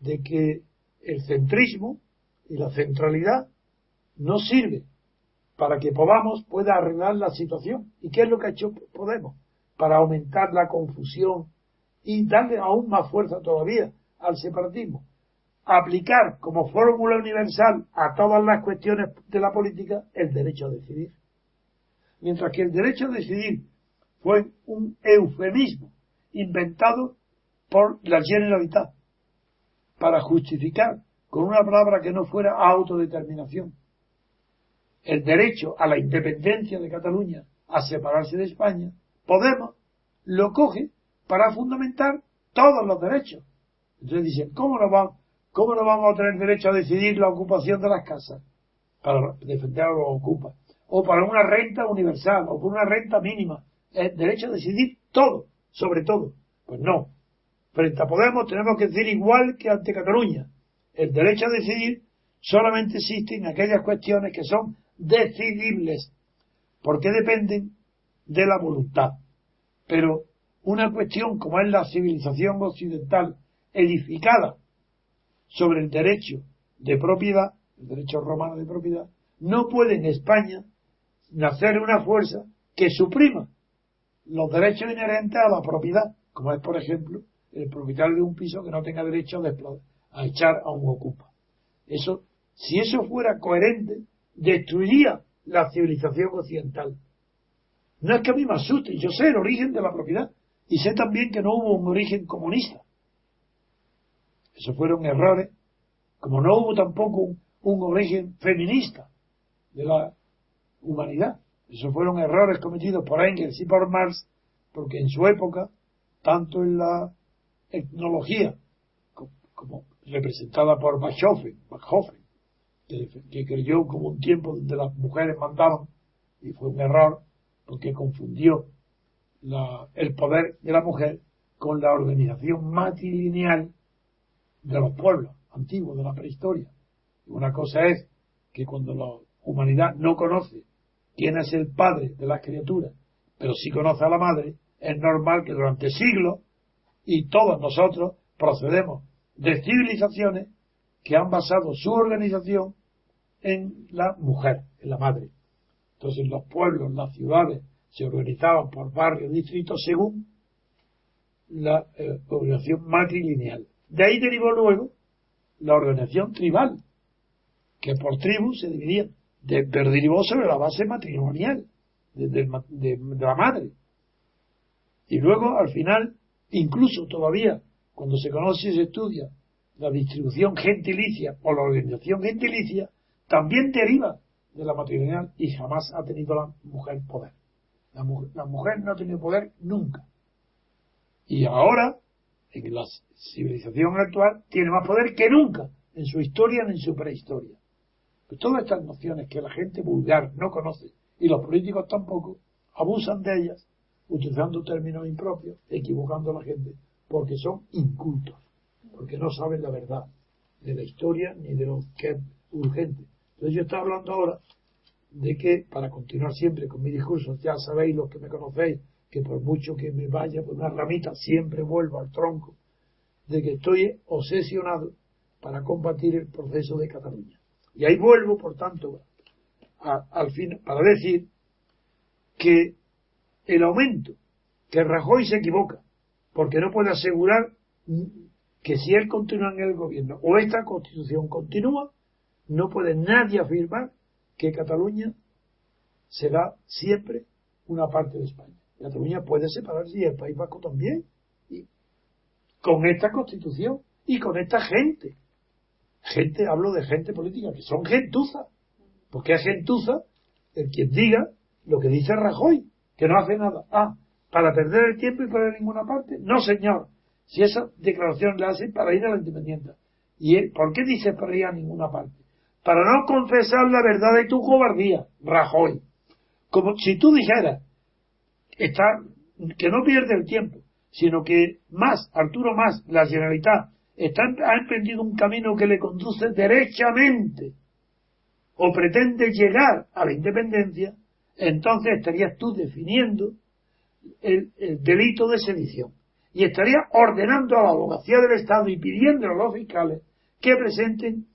de que el centrismo y la centralidad no sirve para que Podamos pueda arreglar la situación. ¿Y qué es lo que ha hecho Podemos? Para aumentar la confusión y darle aún más fuerza todavía al separatismo. Aplicar como fórmula universal a todas las cuestiones de la política el derecho a decidir. Mientras que el derecho a decidir fue un eufemismo inventado por la Generalitat para justificar con una palabra que no fuera autodeterminación. El derecho a la independencia de Cataluña, a separarse de España, Podemos lo coge para fundamentar todos los derechos. Entonces dicen, ¿cómo no, vamos, ¿cómo no vamos a tener derecho a decidir la ocupación de las casas? Para defender a los ocupas. O para una renta universal, o por una renta mínima. El derecho a decidir todo, sobre todo. Pues no. Frente a Podemos tenemos que decir igual que ante Cataluña el derecho a decidir solamente existe en aquellas cuestiones que son decidibles, porque dependen de la voluntad. Pero una cuestión como es la civilización occidental edificada sobre el derecho de propiedad, el derecho romano de propiedad, no puede en España nacer una fuerza que suprima los derechos inherentes a la propiedad, como es, por ejemplo, el propietario de un piso que no tenga derecho a, echar a un ocupa. Eso, si eso fuera coherente, destruiría la civilización occidental. No es que a mí me asuste, yo sé el origen de la propiedad y sé también que no hubo un origen comunista. Esos fueron errores, como no hubo tampoco un origen feminista de la humanidad. Esos fueron errores cometidos por Engels y por Marx, porque en su época, tanto en la etnología como representada por Bachofen, que, creyó como un tiempo donde las mujeres mandaban, y fue un error, porque confundió la, el poder de la mujer con la organización matrilineal de los pueblos antiguos, de la prehistoria. Una cosa es que cuando la humanidad no conoce quién es el padre de las criaturas, pero sí conoce a la madre, es normal que durante siglos y todos nosotros procedemos de civilizaciones que han basado su organización en la mujer, en la madre. Entonces los pueblos, las ciudades se organizaban por barrios, distritos según la eh, organización matrilineal. De ahí derivó luego la organización tribal, que por tribus se dividían, de, pero derivó sobre la base matrimonial de, de, la madre. Y luego, al final, incluso todavía, cuando se conoce y se estudia la distribución gentilicia o la organización gentilicia, también deriva de la matrimonial y jamás ha tenido la mujer poder. La mujer, la mujer no ha tenido poder nunca. Y ahora, en la civilización actual, tiene más poder que nunca en su historia ni en su prehistoria. Pues todas estas nociones que la gente vulgar no conoce y los políticos tampoco, abusan de ellas, utilizando términos impropios, equivocando a la gente, porque son incultos, porque no saben la verdad de la historia ni de lo que es urgente. Entonces yo estoy hablando ahora de que, para continuar siempre con mi discurso, ya sabéis los que me conocéis, que por mucho que me vaya por una ramita, siempre vuelvo al tronco, de que estoy obsesionado para combatir el proceso de Cataluña. Y ahí vuelvo, por tanto, al fin, para decir que el aumento, que Rajoy se equivoca, porque no puede asegurar que si él continúa en el gobierno o esta constitución continúa, no puede nadie afirmar que Cataluña será siempre una parte de España. Cataluña puede separarse y el País Vasco también. Y con esta constitución y con esta gente. Gente, hablo de gente política, que son gentuza. Porque es gentuza el quien diga lo que dice Rajoy, que no hace nada. Ah, para perder el tiempo y para ninguna parte. No, señor. Si esa declaración la hace para ir a la independencia. ¿Y él, por qué dice para ir a ninguna parte? Para no confesar la verdad de tu cobardía, Rajoy. Como si tú dijeras, está, que no pierde el tiempo, sino que más, Arturo más, la Generalitat, ha emprendido un camino que le conduce derechamente o pretende llegar a la independencia, entonces estarías tú definiendo el, delito de sedición. Y estarías ordenando a la abogacía del Estado y pidiendo a los fiscales que presenten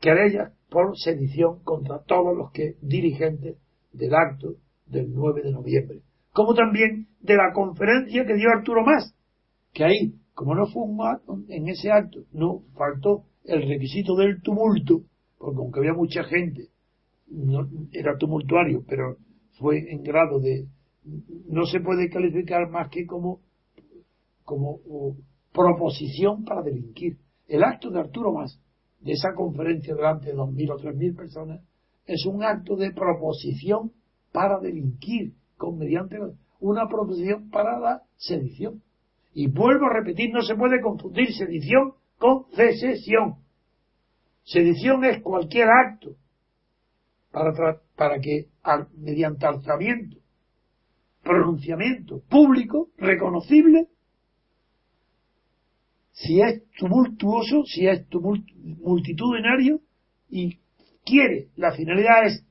querellas por sedición contra todos los que dirigentes del acto del 9 de noviembre. Como también de la conferencia que dio Arturo Más, que ahí, como no fue un acto, en ese acto, no faltó el requisito del tumulto, porque aunque había mucha gente, no, era tumultuario, pero fue en grado de, no se puede calificar más que como, como proposición para delinquir. El acto de Arturo Más, de esa conferencia delante de dos mil o tres mil personas, es un acto de proposición para delinquir, con mediante una proposición para la sedición. Y vuelvo a repetir, no se puede confundir sedición con secesión. Sedición es cualquier acto para, para que mediante alzamiento, pronunciamiento público, reconocible, si es tumultuoso, si es multitudinario y quiere, la finalidad es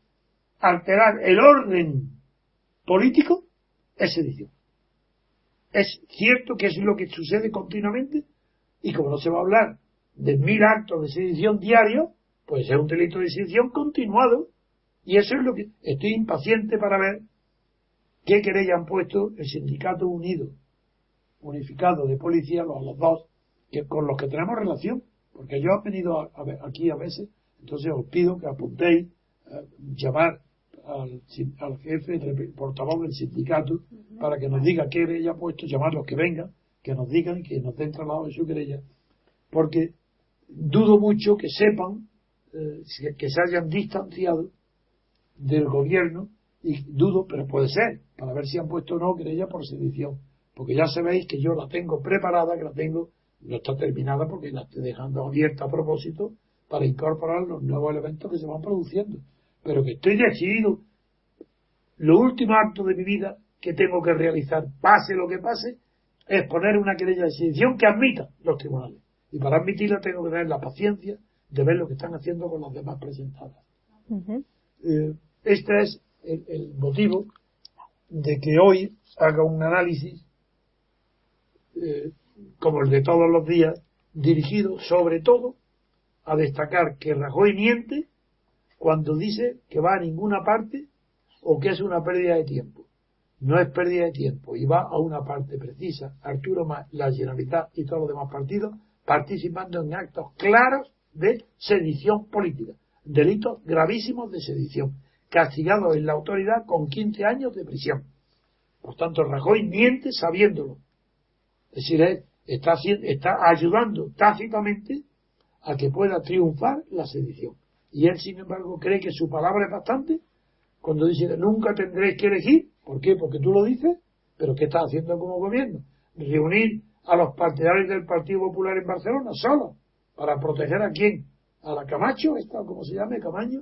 alterar el orden político es sedición. Es cierto que es lo que sucede continuamente y como no se va a hablar de mil actos de sedición diario, pues es un delito de sedición continuado. Y eso es lo que estoy impaciente para ver qué querella han puesto el Sindicato Unido, unificado de policía, los, dos, que, con los que tenemos relación, porque yo he venido aquí a veces, entonces os pido que apuntéis, eh, llamar al, al jefe, del portavoz del sindicato, para que nos diga qué querella ha puesto, llamarlos que vengan, que nos digan, que nos den traslado de su querella, porque dudo mucho que sepan, eh, que se hayan distanciado del gobierno, y dudo, pero puede ser, para ver si han puesto o no querella por sedición, porque ya sabéis que yo la tengo preparada, que la tengo, no está terminada porque la estoy dejando abierta a propósito para incorporar los nuevos elementos que se van produciendo pero que estoy decidido, lo último acto de mi vida que tengo que realizar, pase lo que pase, es poner una querella de sedición que admita los tribunales. Y para admitirla tengo que tener la paciencia de ver lo que están haciendo con las demás presentadas. Eh, este es el, motivo de que hoy haga un análisis, eh, como el de todos los días, dirigido sobre todo a destacar que Rajoy miente cuando dice que va a ninguna parte o que es una pérdida de tiempo. No es pérdida de tiempo y va a una parte precisa. Arturo la Generalitat y todos los demás partidos participando en actos claros de sedición política, delitos gravísimos de sedición, castigados en la autoridad con 15 años de prisión. Por tanto, Rajoy miente sabiéndolo. Es decir, está, está ayudando tácitamente a que pueda triunfar la sedición. Y él, sin embargo, cree que su palabra es bastante cuando dice nunca tendréis que elegir. ¿Por qué? Porque tú lo dices, pero ¿qué está haciendo como gobierno? Reunir a los partidarios del Partido Popular en Barcelona solo para proteger a quién? A la Camacho, esta, ¿cómo se llama? Camaño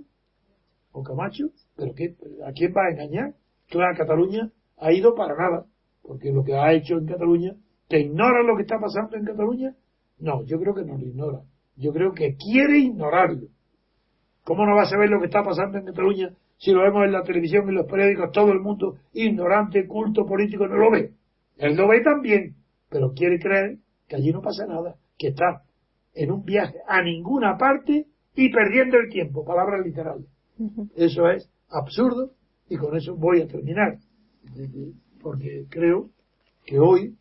o Camacho, pero ¿a quién va a engañar? Claro, Cataluña ha ido para nada, porque lo que ha hecho en Cataluña, ¿que ignora lo que está pasando en Cataluña? No, yo creo que no lo ignora. Yo creo que quiere ignorarlo. ¿Cómo no va a saber lo que está pasando en Cataluña si lo vemos en la televisión, en los periódicos, todo el mundo ignorante, culto, político, no lo ve? Él lo ve también, pero quiere creer que allí no pasa nada, que está en un viaje a ninguna parte y perdiendo el tiempo, palabras literales. Eso es absurdo y con eso voy a terminar, porque creo que hoy,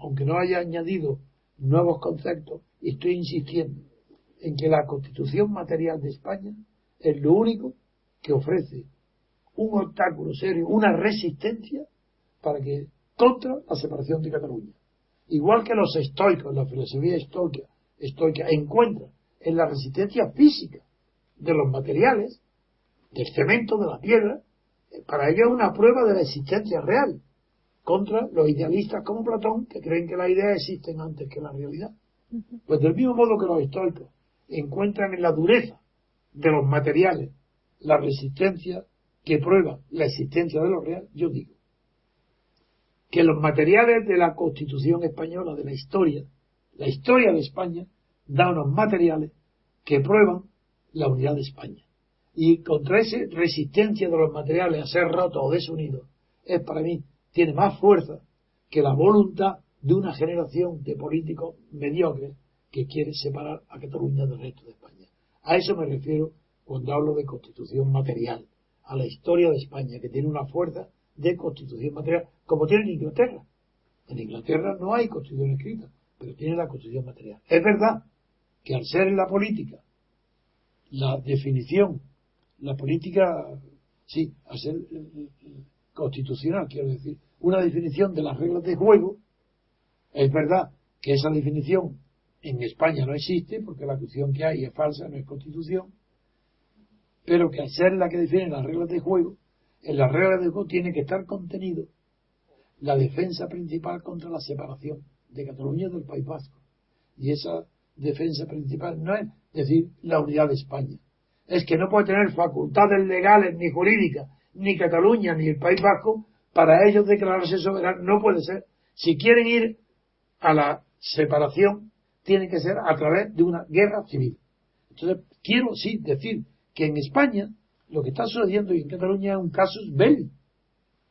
aunque no haya añadido nuevos conceptos, estoy insistiendo en que la constitución material de España es lo único que ofrece un obstáculo serio, una resistencia para que contra la separación de Cataluña. Igual que los estoicos, la filosofía estoica, estoica encuentra en la resistencia física de los materiales, del cemento, de la piedra, para ello es una prueba de la existencia real, contra los idealistas como Platón, que creen que las ideas existen antes que la realidad. Pues del mismo modo que los estoicos encuentran en la dureza de los materiales la resistencia que prueba la existencia de lo real, yo digo que los materiales de la Constitución española, de la historia, la historia de España, da unos materiales que prueban la unidad de España. Y contra esa resistencia de los materiales a ser rotos o desunidos, es para mí, tiene más fuerza que la voluntad de una generación de políticos mediocres que quiere separar a Cataluña del resto de España. A eso me refiero cuando hablo de constitución material, a la historia de España, que tiene una fuerza de constitución material, como tiene en Inglaterra. En Inglaterra no hay constitución escrita, pero tiene la constitución material. Es verdad que al ser en la política la definición, la política, sí, al ser eh, eh, constitucional, quiero decir, una definición de las reglas de juego, es verdad que esa definición en España no existe, porque la constitución que hay es falsa, no es constitución, pero que al ser la que define las reglas de juego, en las reglas de juego tiene que estar contenido la defensa principal contra la separación de Cataluña del País Vasco. Y esa defensa principal no es decir la unidad de España. Es que no puede tener facultades legales ni jurídicas, ni Cataluña ni el País Vasco, para ellos declararse soberanos. No puede ser. Si quieren ir a la separación, tiene que ser a través de una guerra civil. Entonces, quiero sí decir que en España lo que está sucediendo y en Cataluña es un caso belli.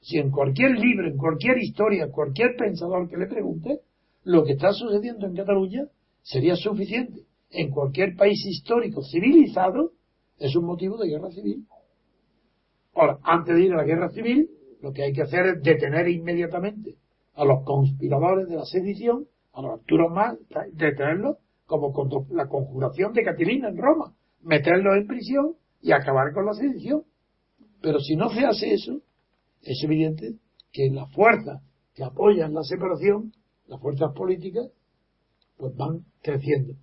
Si en cualquier libro, en cualquier historia, cualquier pensador que le pregunte, lo que está sucediendo en Cataluña sería suficiente. En cualquier país histórico civilizado es un motivo de guerra civil. Ahora, antes de ir a la guerra civil, lo que hay que hacer es detener inmediatamente a los conspiradores de la sedición, a los Más, detenerlos como la conjuración de Catilina en Roma, meterlos en prisión y acabar con la sedición. Pero si no se hace eso, es evidente que las fuerzas que apoyan la separación, las fuerzas políticas, pues van creciendo.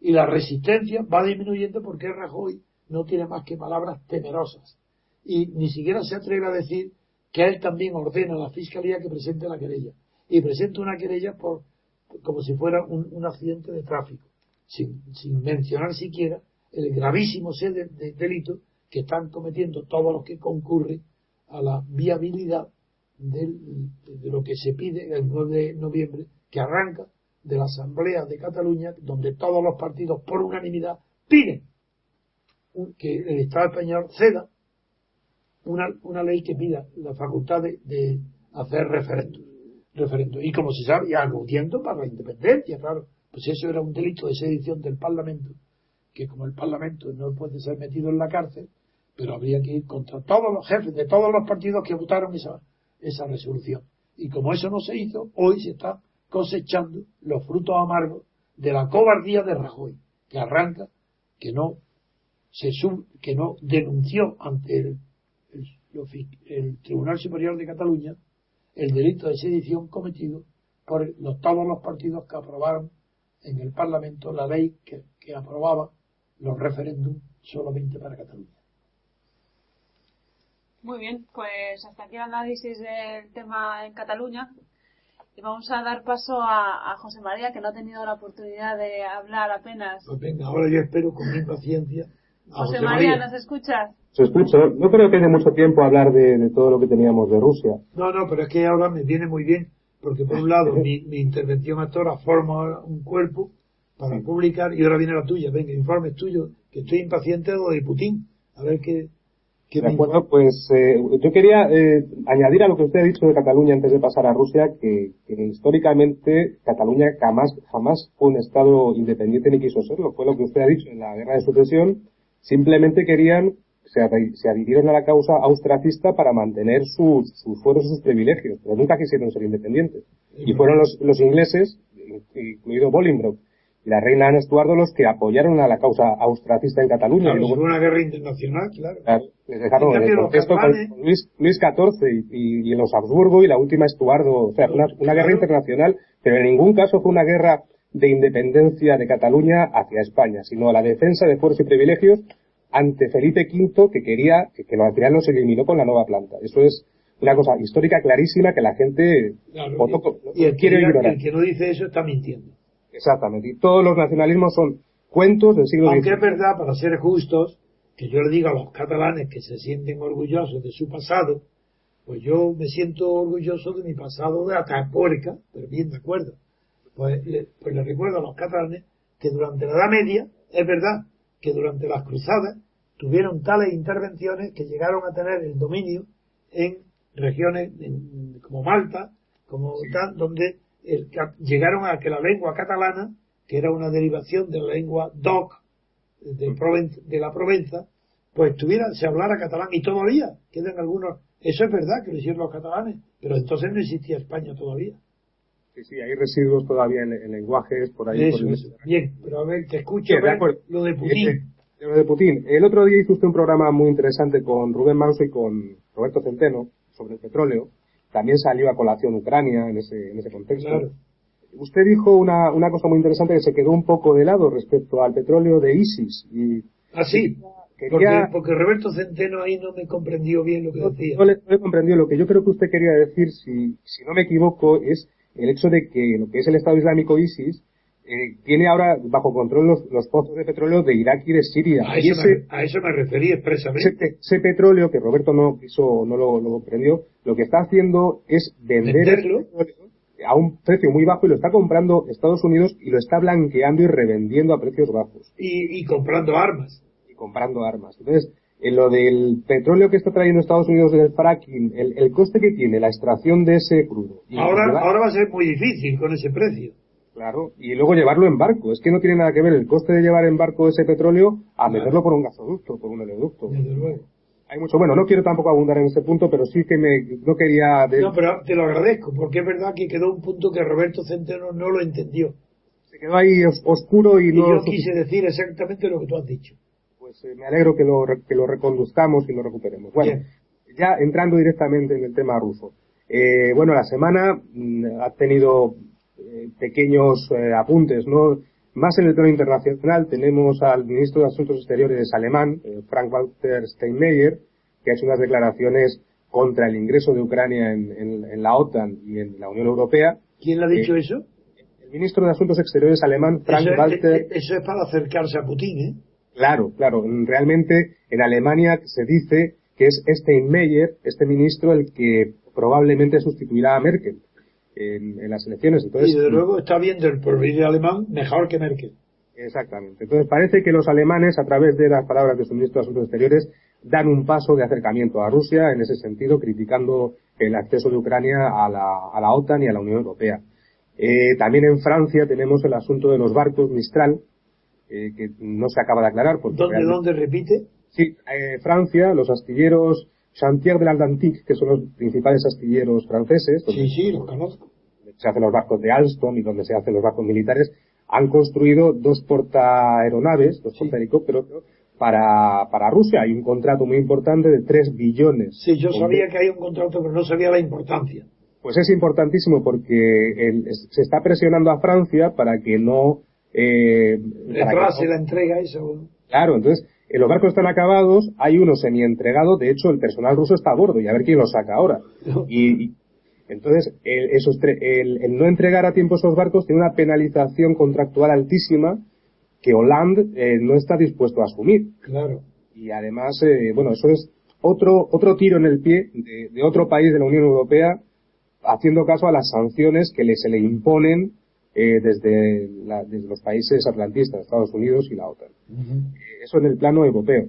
Y la resistencia va disminuyendo porque Rajoy no tiene más que palabras temerosas. Y ni siquiera se atreve a decir que él también ordena a la fiscalía que presente la querella. Y presenta una querella por, como si fuera un, accidente de tráfico, sin, mencionar siquiera el gravísimo sed de, delito que están cometiendo todos los que concurren a la viabilidad de lo que se pide el 9 de noviembre, que arranca de la Asamblea de Cataluña, donde todos los partidos por unanimidad piden que el Estado español ceda una, una ley que pida la facultad de, hacer referéndum. Y como se sabe, y aludiendo para la independencia, claro, Pues eso era un delito de sedición del Parlamento, que como el Parlamento no puede ser metido en la cárcel, pero habría que ir contra todos los jefes de todos los partidos que votaron esa, esa resolución. Y como eso no se hizo, hoy se está cosechando los frutos amargos de la cobardía de Rajoy, que arranca, que no se que no denunció ante el, el, Tribunal Superior de Cataluña el delito de sedición cometido por los, todos los partidos que aprobaron en el Parlamento la ley que, que aprobaba los referéndums solamente para Cataluña. Muy bien, pues hasta aquí el análisis del tema en Cataluña. Y vamos a dar paso a, José María, que no ha tenido la oportunidad de hablar apenas. Pues venga, ahora yo espero con mi paciencia. José, María, ¿nos escuchas? Se escucha. No creo que dé mucho tiempo hablar de, todo lo que teníamos de Rusia. No, no, pero es que ahora me viene muy bien, porque por un lado mi, intervención hasta ahora forma un cuerpo para publicar y ahora viene la tuya. Venga, informe tuyo, que estoy impaciente de lo de Putin. A ver qué, de acuerdo, pues eh, yo quería eh, añadir a lo que usted ha dicho de Cataluña antes de pasar a Rusia, que, históricamente Cataluña jamás, jamás fue un Estado independiente ni quiso serlo. Fue lo que usted ha dicho en la guerra de sucesión. Simplemente querían, se, se adhirieron a la causa austracista para mantener sus, sus fueros y sus privilegios, pero nunca quisieron ser independientes. Y fueron los, los ingleses, incluido Bolingbroke, la reina Ana Estuardo los que apoyaron a la causa austracista en Cataluña. Claro, luego, una guerra internacional, claro. les dejaron en el contexto con Luis, Luis XIV y, los Habsburgo y la última Estuardo. O sea, una, una guerra internacional, pero en ningún caso fue una guerra de independencia de Cataluña hacia España, sino la defensa de fueros y privilegios ante Felipe V, que quería que, que al final los eliminó con la nueva planta. Eso es una cosa histórica clarísima que la gente y, el, quiere ignorar. El que no dice eso está mintiendo. Exactamente. Y todos los nacionalismos son cuentos del siglo Aunque es verdad, para ser justos, que yo le digo a los catalanes que se sienten orgullosos de su pasado, pues yo me siento orgulloso de mi pasado de Atapuerca, pero bien de acuerdo. Pues, pues le recuerdo a los catalanes que durante la Edad Media, es verdad, que durante las cruzadas tuvieron tales intervenciones que llegaron a tener el dominio en regiones como Malta, como tal, donde llegaron a que la lengua catalana, que era una derivación de la lengua DOC de, mm. de la Provenza, pues tuviera, se hablara catalán y todavía quedan algunos. Eso es verdad que lo hicieron los catalanes, pero entonces no existía España todavía. Sí, sí, hay residuos todavía en, lenguajes por ahí. Bien, pero a ver, te escucho lo de Putin. lo de Putin. El otro día hizo usted un programa muy interesante con Rubén Manso y con Roberto Centeno sobre el petróleo también salió a colación Ucrania en ese, en ese contexto. Usted dijo una, una cosa muy interesante que se quedó un poco de lado respecto al petróleo de ISIS. Y ah, sí. Porque, Roberto Centeno ahí no me comprendió bien lo que decía. No le, no comprendió. Lo que yo creo que usted quería decir, si, si no me equivoco, es el hecho de que lo que es el Estado Islámico ISIS eh, tiene ahora bajo control los, pozos de petróleo de Irak y de Siria. A, eso, me, a eso, me, referí expresamente. Ese, petróleo, que Roberto no quiso, no lo, lo, comprendió, lo que está haciendo es venderlo a un precio muy bajo y lo está comprando Estados Unidos y lo está blanqueando y revendiendo a precios bajos. Y, comprando armas. Y comprando armas. Entonces, en lo del petróleo que está trayendo Estados Unidos del fracking, el, coste que tiene la extracción de ese crudo. Ahora, ahora va a ser muy difícil con ese precio. Claro, y luego llevarlo en barco. Es que no tiene nada que ver el coste de llevar en barco ese petróleo a meterlo por un gasoducto, por un oleoducto. Hay mucho, bueno, no quiero tampoco abundar en ese punto, pero sí que me, no quería... No, pero te lo agradezco, porque es verdad que quedó un punto que Roberto Centeno no lo entendió. Se quedó ahí oscuro y, y no... yo quise decir exactamente lo que tú has dicho. Pues eh, me alegro que lo, que lo reconduzcamos y lo recuperemos. Bueno, ya entrando directamente en el tema ruso. Eh, bueno, la semana mm, ha tenido eh, pequeños eh, apuntes, ¿no? Más en el plano internacional tenemos al ministro de Asuntos Exteriores alemán, Frank-Walter Steinmeier, que ha hecho unas declaraciones contra el ingreso de Ucrania en, la OTAN y en la Unión Europea. ¿Quién le ha dicho eso? El ministro de Asuntos Exteriores alemán, Frank-Walter... Eso, es para acercarse a Putin, ¿eh? Claro, claro. Realmente en Alemania se dice que es Steinmeier, este ministro, el que probablemente sustituirá a Merkel en, las elecciones. Entonces, y desde luego está viendo el porvenir alemán mejor que Merkel. Exactamente. Entonces parece que los alemanes, a través de las palabras de su ministro de Asuntos Exteriores, dan un paso de acercamiento a Rusia en ese sentido, criticando el acceso de Ucrania a la, a la OTAN y a la Unión Europea. Eh, también en Francia tenemos el asunto de los barcos Mistral, eh, que no se acaba de aclarar. Porque ¿Dónde, ¿Dónde repite? Sí, eh, Francia, los astilleros Chantier de l'Atlantique, que son los principales astilleros franceses. Sí, sí, los conozco. Se hacen los barcos de Alstom y donde se hacen los barcos militares, han construido dos portaaeronaves, dos sí. helicópteros para, para Rusia. Hay un contrato muy importante de 3 billones. Sí, yo sabía que hay un contrato, pero no sabía la importancia. Pues es importantísimo porque el, se está presionando a Francia para que no... Eh, Retrase la entrega eso. Claro, entonces eh, los barcos están acabados, hay uno semi-entregado, de hecho el personal ruso está a bordo y a ver quién lo saca ahora. Y, y entonces el, esos el, el, no entregar a tiempo esos barcos tiene una penalización contractual altísima que Hollande eh, no está dispuesto a asumir. Claro. Y además, eh, bueno, eso es otro, otro tiro en el pie de, de, otro país de la Unión Europea haciendo caso a las sanciones que le, se le imponen eh, desde, la, desde, los países atlantistas, Estados Unidos y la OTAN. Uh -huh. eso en el plano europeo.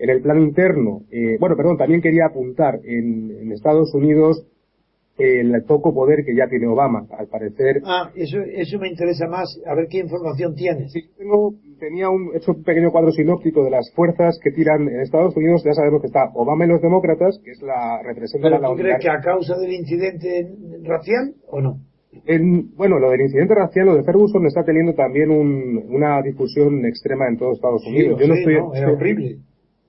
En el plano interno, eh, bueno, perdón, también quería apuntar en, en Estados Unidos el poco poder que ya tiene Obama, al parecer. Ah, eso, eso me interesa más, a ver qué información tienes. Sí, tengo, tenía un, hecho un pequeño cuadro sinóptico de las fuerzas que tiran en Estados Unidos, ya sabemos que está Obama y los demócratas, que es la representante ¿Pero tú crees que a causa del incidente racial o no? En, bueno, lo del incidente racial, lo de Ferguson está teniendo también un, una difusión extrema en todos Estados Unidos. Sí, Yo no sí, estoy, no, era horrible.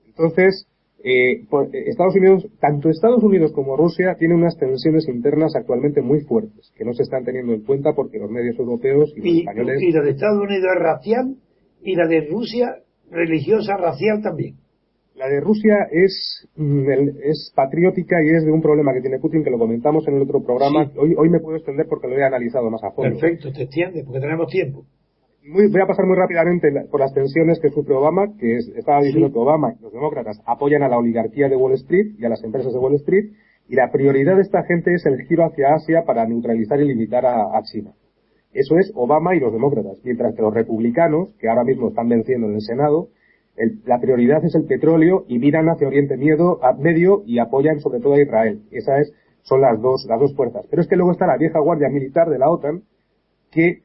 Entonces, eh, Estados Unidos, tanto Estados Unidos como Rusia tienen unas tensiones internas actualmente muy fuertes, que no se están teniendo en cuenta porque los medios europeos y, los y españoles. Y la de Estados Unidos es racial y la de Rusia religiosa racial también. La de Rusia es, es patriótica y es de un problema que tiene Putin, que lo comentamos en el otro programa. Sí. Hoy, hoy me puedo extender porque lo he analizado más a fondo. Perfecto, te extiende, porque tenemos tiempo. Muy, voy a pasar muy rápidamente por las tensiones que sufre Obama, que es, estaba diciendo sí. que Obama y los demócratas apoyan a la oligarquía de Wall Street y a las empresas de Wall Street, y la prioridad de esta gente es el giro hacia Asia para neutralizar y limitar a, a China. Eso es Obama y los demócratas, mientras que los republicanos, que ahora mismo están venciendo en el Senado, el, la prioridad es el petróleo y miran hacia Oriente Miedo, a, Medio y apoyan sobre todo a Israel. Esas son las dos, las dos fuerzas. Pero es que luego está la vieja guardia militar de la OTAN, que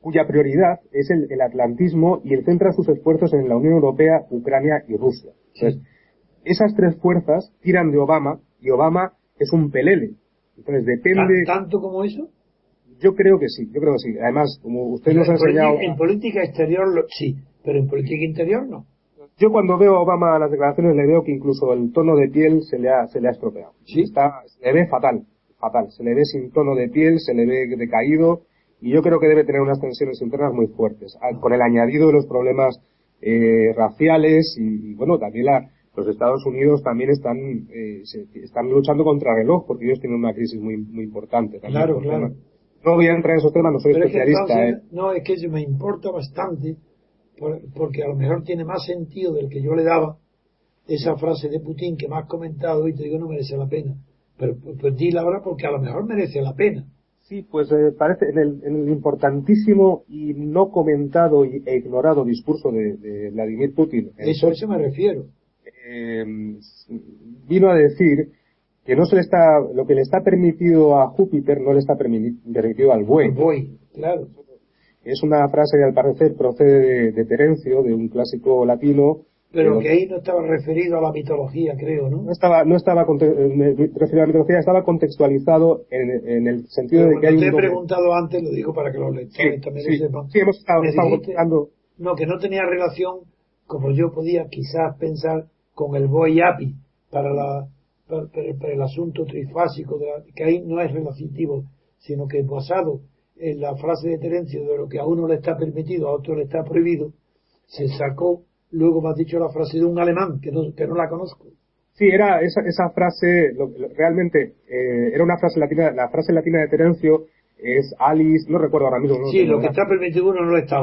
cuya prioridad es el, el, atlantismo y el centra sus esfuerzos en la Unión Europea, Ucrania y Rusia. Entonces, esas tres fuerzas tiran de Obama y Obama es un pelele. Entonces depende. ¿Tanto como eso? Yo creo que sí, yo creo que sí. Además, como usted nos ha enseñado. En política exterior lo, sí, pero en política interior no. Yo cuando veo a Obama las declaraciones le veo que incluso el tono de piel se le ha, se le ha estropeado. ¿Sí? Está, se le ve fatal, fatal. Se le ve sin tono de piel, se le ve decaído y yo creo que debe tener unas tensiones internas muy fuertes, con el añadido de los problemas eh, raciales y, y, bueno, también la, los Estados Unidos también están, eh, se, están luchando contra reloj porque ellos tienen una crisis muy, muy importante. También claro, claro. Temas. No voy a entrar en esos temas, no soy Pero especialista. Es que, eh. No, es que eso me importa bastante porque a lo mejor tiene más sentido del que yo le daba esa frase de Putin que me has comentado y te digo no merece la pena. Pero pues dila ahora porque a lo mejor merece la pena. Sí, pues eh, parece en el, en el, importantísimo y no comentado e ignorado discurso de, de Vladimir Putin. Eso, a eso me refiero. Eh, vino a decir que no se le está, lo que le está permitido a Júpiter no le está permitido al buey. El buey, claro. Es una frase que al parecer procede de, de Terencio, de un clásico latino, pero que ahí no estaba referido a la mitología, creo, ¿no? No estaba, no estaba me referido a la mitología, estaba contextualizado en, en el sentido pero de que hay te un he preguntado antes, lo digo para que los lectores sí, también sí, lo sepan. Sí, hemos estado, dijiste. No, que no tenía relación, como yo podía quizás pensar, con el boy api para la para, para, para el asunto trifásico, de la, que ahí no es relativo, sino que basado en la frase de Terencio de lo que a uno le está permitido, a otro le está prohibido, se sacó Luego me has dicho la frase de un alemán, que no, que no la conozco. Sí, era esa, esa frase, lo, lo, realmente, eh, era una frase latina, la frase latina de Terencio es Alice, no recuerdo ahora mismo. No sí, lo que está permitido uno no lo está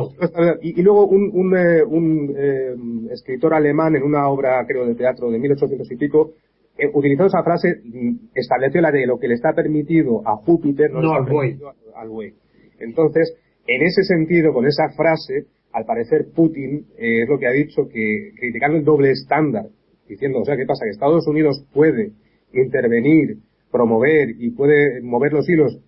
y luego un, un, eh, un eh, escritor alemán en una obra, creo, de teatro de 1800 y pico, eh, utilizando esa frase, estableció la de lo que le está permitido a Júpiter, no, no al buey. Al buey. Entonces, en ese sentido, con esa frase, al parecer Putin eh, es lo que ha dicho que criticando el doble estándar, diciendo, o sea, ¿qué pasa? Que Estados Unidos puede intervenir, promover y puede mover los hilos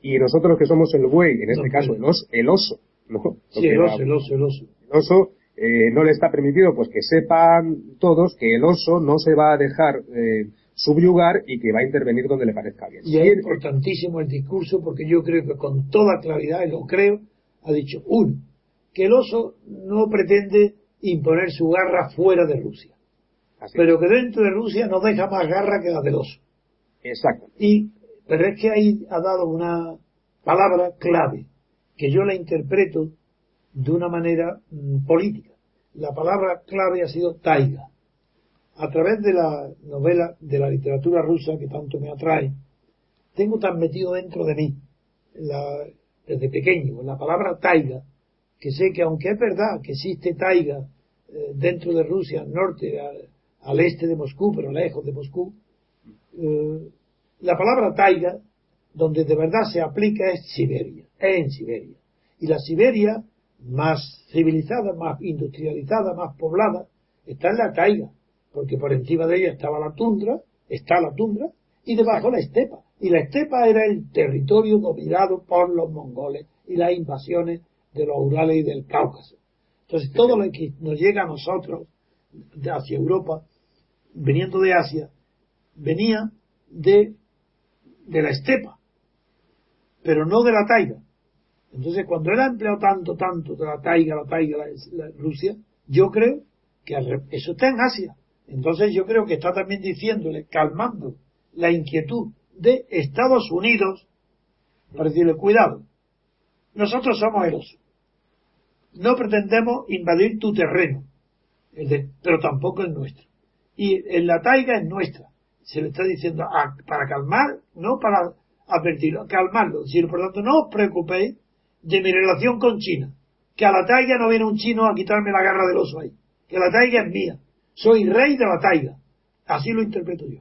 y nosotros que somos el buey, en este caso el oso, el oso, ¿no? Sí, el oso, el oso, el oso. El oso eh, no le está permitido pues que sepan todos que el oso no se va a dejar eh, subyugar y que va a intervenir donde le parezca bien. Y es importantísimo el discurso porque yo creo que con toda claridad, y lo creo, ha dicho, uno, que el oso no pretende imponer su garra fuera de Rusia, pero que dentro de Rusia no deja más garra que la del oso. Exacto. Y, pero es que ahí ha dado una palabra clave, que yo la interpreto de una manera mm, política. La palabra clave ha sido taiga. A través de la novela, de la literatura rusa que tanto me atrae, tengo tan metido dentro de mí, desde pequeño, la palabra taiga, que sé que aunque es verdad que existe taiga eh, dentro de Rusia, al norte, al, este de Moscú, pero lejos de Moscú, eh, la palabra taiga, donde de verdad se aplica es Siberia, es en Siberia. Y la Siberia más civilizada, más industrializada, más poblada, está en la taiga, porque por encima de ella estaba la tundra, está la tundra, y debajo la estepa. Y la estepa era el territorio dominado por los mongoles y las invasiones de los Urales y del Cáucaso. Entonces todo lo que nos llega a nosotros hacia Europa, veniendo de Asia, venía de, de la estepa, pero no de la taiga. Entonces, cuando él ha empleado tanto, tanto de la taiga, la taiga, la, Rusia, yo creo que eso está en Asia. Entonces, yo creo que está también diciéndole, calmando la inquietud de Estados Unidos, para decirle, cuidado, nosotros somos el oso. No pretendemos invadir tu terreno, pero tampoco es nuestro. Y en la taiga es nuestra. Se le está diciendo para calmar, no para advertirlo, calmarlo. Decir, por lo tanto, no os preocupéis de mi relación con China. Que a la taiga no viene un chino a quitarme la garra del oso ahí. Que la taiga es mía. Soy rey de la taiga. Así lo interpreto yo.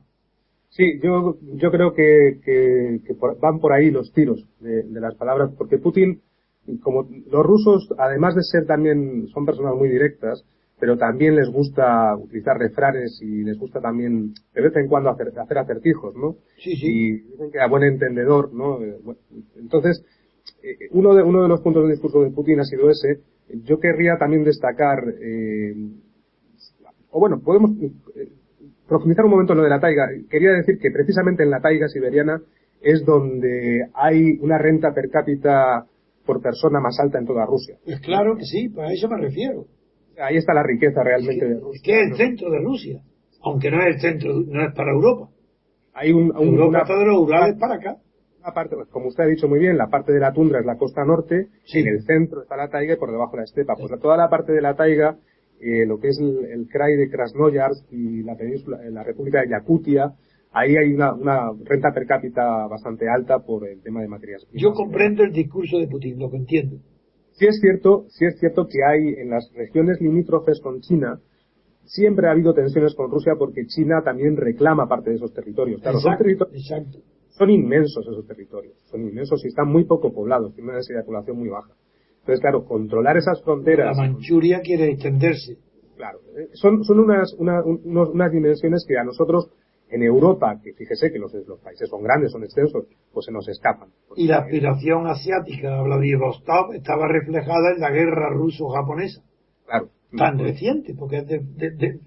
Sí, yo, yo creo que, que, van por ahí los tiros de, las palabras, porque Putin, como los rusos, además de ser también, son personas muy directas, pero también les gusta utilizar refranes y les gusta también de vez en cuando hacer, hacer acertijos, ¿no? Sí, sí. Y dicen que a buen entendedor, ¿no? Entonces, uno, de, uno de los puntos del discurso de Putin ha sido ese. Yo querría también destacar, eh, o bueno, podemos eh, profundizar un momento en lo de la taiga. Quería decir que precisamente en la taiga siberiana es donde hay una renta per cápita por persona más alta en toda Rusia. Es claro que sí, a eso me refiero. Ahí está la riqueza realmente de Rusia. Es que es el centro de Rusia, aunque no es el centro, no es para Europa. Hay un, Europa una, está de los Urales para acá parte, pues, como usted ha dicho muy bien, la parte de la tundra es la costa norte, en el centro está la taiga y por debajo la estepa. Pues toda la parte de la taiga, eh, lo que es el, el krai de Krasnoyarsk y la península, la república de Yakutia, ahí hay una, una, renta per cápita bastante alta por el tema de materias primas. Yo comprendo el discurso de Putin, lo que entiendo. Sí es cierto, sí es cierto que hay en las regiones limítrofes con China, siempre ha habido tensiones con Rusia porque China también reclama parte de esos territorios. Claro, son territorios, exacto son inmensos esos territorios, son inmensos y están muy poco poblados, tienen una densidad de población muy baja. Entonces, claro, controlar esas fronteras. La Manchuria quiere extenderse. Claro, eh, son, son unas, unas dimensiones que a nosotros en Europa, que fíjese que los, los, países son grandes, son extensos, pues se nos escapan. Y la aspiración asiática, Vladivostok, estaba reflejada en la guerra ruso-japonesa. Claro. Tan reciente, porque es de, de,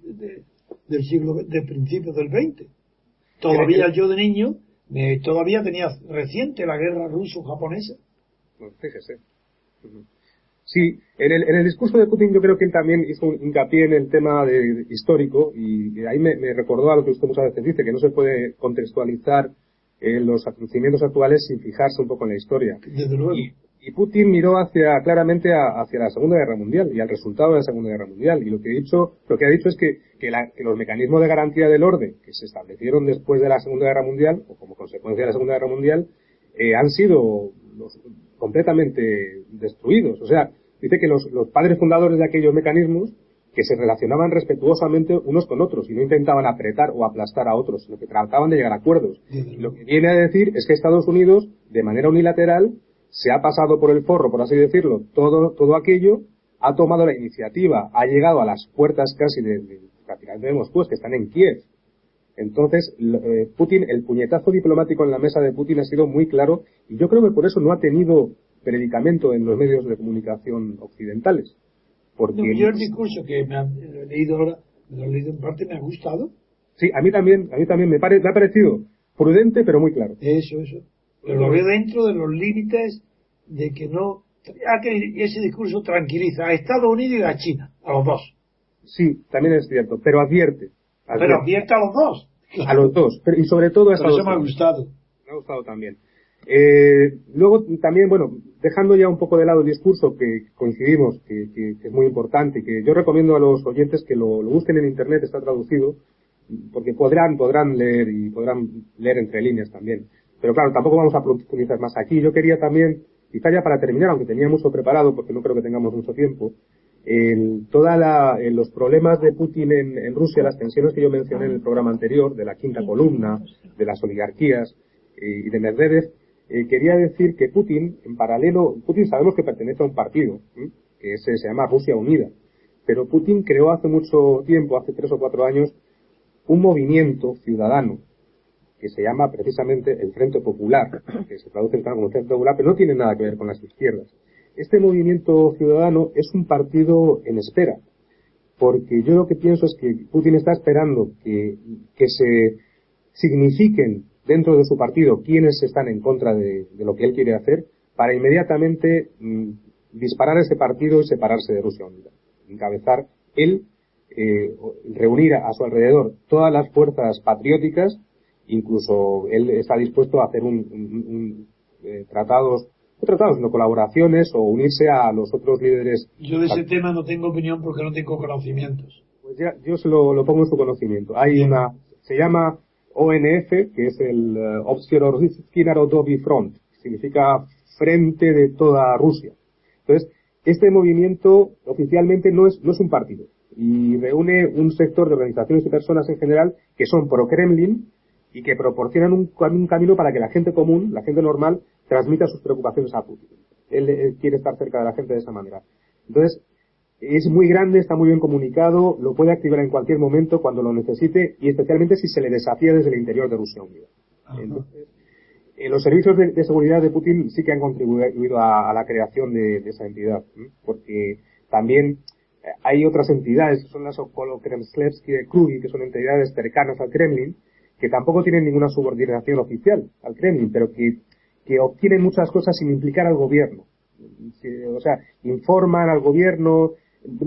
del siglo, de principios del 20. Todavía yo de niño todavía tenía reciente la guerra ruso-japonesa. fíjese. Sí, en el, en el discurso de Putin yo creo que él también hizo un hincapié en el tema de, histórico y, ahí me, recordó a lo que usted muchas veces dice, que no se puede contextualizar eh, los acontecimientos actuales sin fijarse un poco en la historia. Desde luego. Y Putin miró hacia, claramente hacia la Segunda Guerra Mundial y al resultado de la Segunda Guerra Mundial. Y lo que, he dicho, lo que ha dicho es que, que, los mecanismos de garantía del orden que se establecieron después de la Segunda Guerra Mundial, o como consecuencia de la Segunda Guerra Mundial, eh, han sido completamente destruidos. O sea, dice que los, los padres fundadores de aquellos mecanismos que se relacionaban respetuosamente unos con otros y no intentaban apretar o aplastar a otros, sino que trataban de llegar a acuerdos. Lo que viene a decir es que Estados Unidos, de manera unilateral, se ha pasado por el forro, por así decirlo, todo, todo aquello, ha tomado la iniciativa, ha llegado a las puertas casi de, prácticamente de Moscú, que están en Kiev. Entonces, eh, Putin, el puñetazo diplomático en la mesa de Putin ha sido muy claro y yo creo que por eso no ha tenido predicamento en los medios de comunicación occidentales. Porque yo el discurso que me he leído ahora, lo he leído en parte, me ha gustado. Sí, a mí también, a mí también me, me ha parecido prudente pero muy claro. Eso, eso. Pero lo veo dentro de los límites de que no... que ese discurso tranquiliza a Estados Unidos y a China, a los dos. Sí, también es cierto, pero advierte. Pero advierte a los dos. A los dos, pero, y sobre todo a Pero eso me ha gustado. Me ha gustado también. Eh, luego también, bueno, dejando ya un poco de lado el discurso que coincidimos, que, es muy importante, que yo recomiendo a los oyentes que lo, busquen en internet, está traducido, porque podrán, podrán leer y podrán leer entre líneas también. Pero claro, tampoco vamos a profundizar más aquí. Yo quería también, quizá ya para terminar, aunque tenía mucho preparado, porque no creo que tengamos mucho tiempo, el, toda la, los problemas de Putin en, Rusia, las tensiones que yo mencioné en el programa anterior, de la quinta columna, de las oligarquías eh, y de Medvedev, eh, quería decir que Putin, en paralelo, Putin sabemos que pertenece a un partido, que se llama Rusia Unida, pero Putin creó hace mucho tiempo, hace tres o cuatro años, un movimiento ciudadano que se llama precisamente el Frente Popular, que se traduce en como Frente Popular, pero no tiene nada que ver con las izquierdas. Este movimiento ciudadano es un partido en espera, porque yo lo que pienso es que Putin está esperando que, que se signifiquen dentro de su partido quienes están en contra de, lo que él quiere hacer para inmediatamente mm, disparar ese partido y separarse de Rusia Unida. Encabezar él, eh, reunir a, su alrededor todas las fuerzas patrióticas, incluso él está dispuesto a hacer un, eh, tratados no tratados, sino colaboraciones o unirse a los otros líderes. Yo de ese tema no tengo opinión porque no tengo conocimientos. Pues ya, yo se lo, lo pongo en su conocimiento. Hay una, se llama ONF, que es el uh, Obsierorski Narodovi Front, significa Frente de toda Rusia. Entonces, este movimiento oficialmente no es, no es un partido y reúne un sector de organizaciones y personas en general que son pro-Kremlin y que proporcionan un, un, camino para que la gente común, la gente normal, transmita sus preocupaciones a Putin. él quiere estar cerca de la gente de esa manera. Entonces, es muy grande, está muy bien comunicado, lo puede activar en cualquier momento cuando lo necesite y especialmente si se le desafía desde el interior de Rusia Unida. Entonces, eh, los servicios de, seguridad de Putin sí que han contribuido a, la creación de, esa entidad, porque también eh, hay otras entidades, son las Okolo-Kremslevsky de Krugi, que son entidades cercanas al Kremlin, que tampoco tienen ninguna subordinación oficial al Kremlin, pero que, que obtienen muchas cosas sin implicar al gobierno. O sea, informan al gobierno,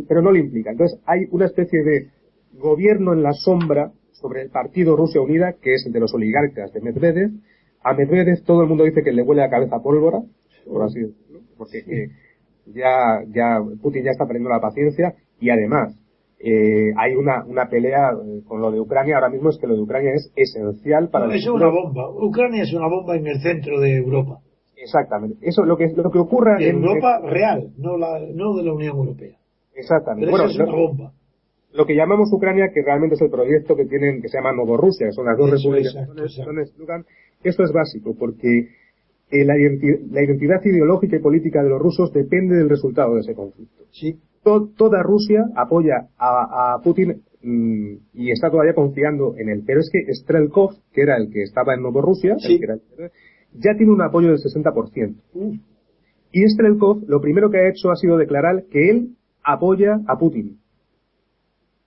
pero no le implica. Entonces hay una especie de gobierno en la sombra sobre el partido Rusia Unida, que es el de los oligarcas de Medvedev. A Medvedev todo el mundo dice que le huele a cabeza pólvora, por así decirlo, porque ya, ya, Putin ya está perdiendo la paciencia y además, eh, hay una, una pelea eh, con lo de Ucrania. Ahora mismo es que lo de Ucrania es esencial para no, es una bomba. Ucrania es una bomba en el centro de Europa. Exactamente. Eso lo que lo que ocurra en Europa real no la no de la Unión Europea. Exactamente. bueno, Lo que llamamos Ucrania, que realmente es el proyecto que tienen, que se llama Novorrusia, que son las dos repúblicas. esto es básico, porque eh, la, identidad ideológica y política de los rusos depende del resultado de ese conflicto. Sí. Toda Rusia apoya a, Putin mm, y está todavía confiando en él. Pero es que Strelkov, que era el que estaba en Novorrusia, ya tiene un apoyo del 60%. Y Strelkov lo primero que ha hecho ha sido declarar que él apoya a Putin.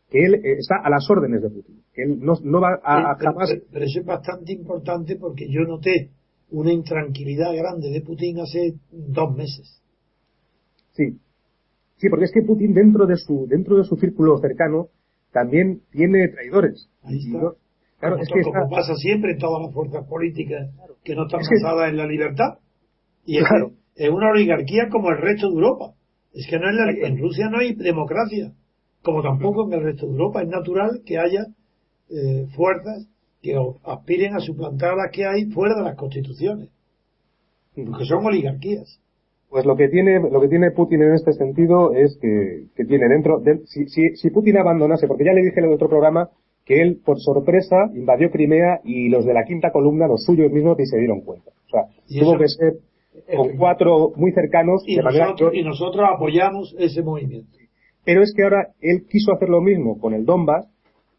Que él eh, está a las órdenes de Putin. Que él no, no va a, jamás. Pero, eso es bastante importante porque yo noté una intranquilidad grande de Putin hace dos meses. Sí. Sí, porque es que Putin dentro de su, dentro de su círculo cercano también tiene traidores. Ahí está. claro, es que como pasa siempre en todas las fuerzas políticas que no están basadas en la libertad. Y es, es una oligarquía como el resto de Europa. Es que no en Rusia no hay democracia, como tampoco en el resto de Europa. Es natural que haya eh, fuerzas que aspiren a suplantar las que hay fuera de las constituciones, porque son oligarquías. Pues lo que tiene lo que tiene Putin en este sentido es que, tiene dentro si, si, Putin abandonase, porque ya le dije en el otro programa que él por sorpresa invadió Crimea y los de la quinta columna, los suyos mismos, ni se dieron cuenta. O sea, tuvo que ser con cuatro muy cercanos. Y, nosotros, y nosotros apoyamos ese movimiento. Pero es que ahora él quiso hacer lo mismo con el Donbass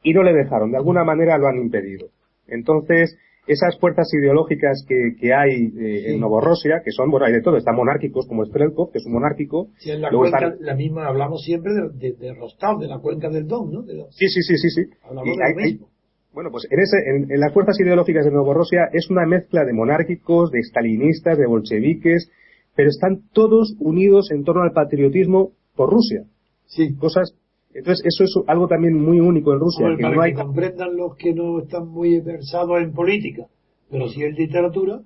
y no le dejaron, de alguna manera lo han impedido. Entonces, esas fuerzas ideológicas que, que hay eh, en Novorossia, que son, bueno, hay de todo, están monárquicos como Strelkov, que es un monárquico. Sí, en la cuenca, la misma, hablamos siempre de, de, Rostov, de la cuenca del Don, ¿no? Sí, sí, sí, sí, sí. Hablamos de lo mismo. bueno, pues en, ese, en, en, las fuerzas ideológicas de Novorossia es una mezcla de monárquicos, de stalinistas, de bolcheviques, pero están todos unidos en torno al patriotismo por Rusia. Sí. Cosas entonces, eso es algo también muy único en Rusia. que no hay... que comprendan los que no están muy versados en política, pero sí en literatura,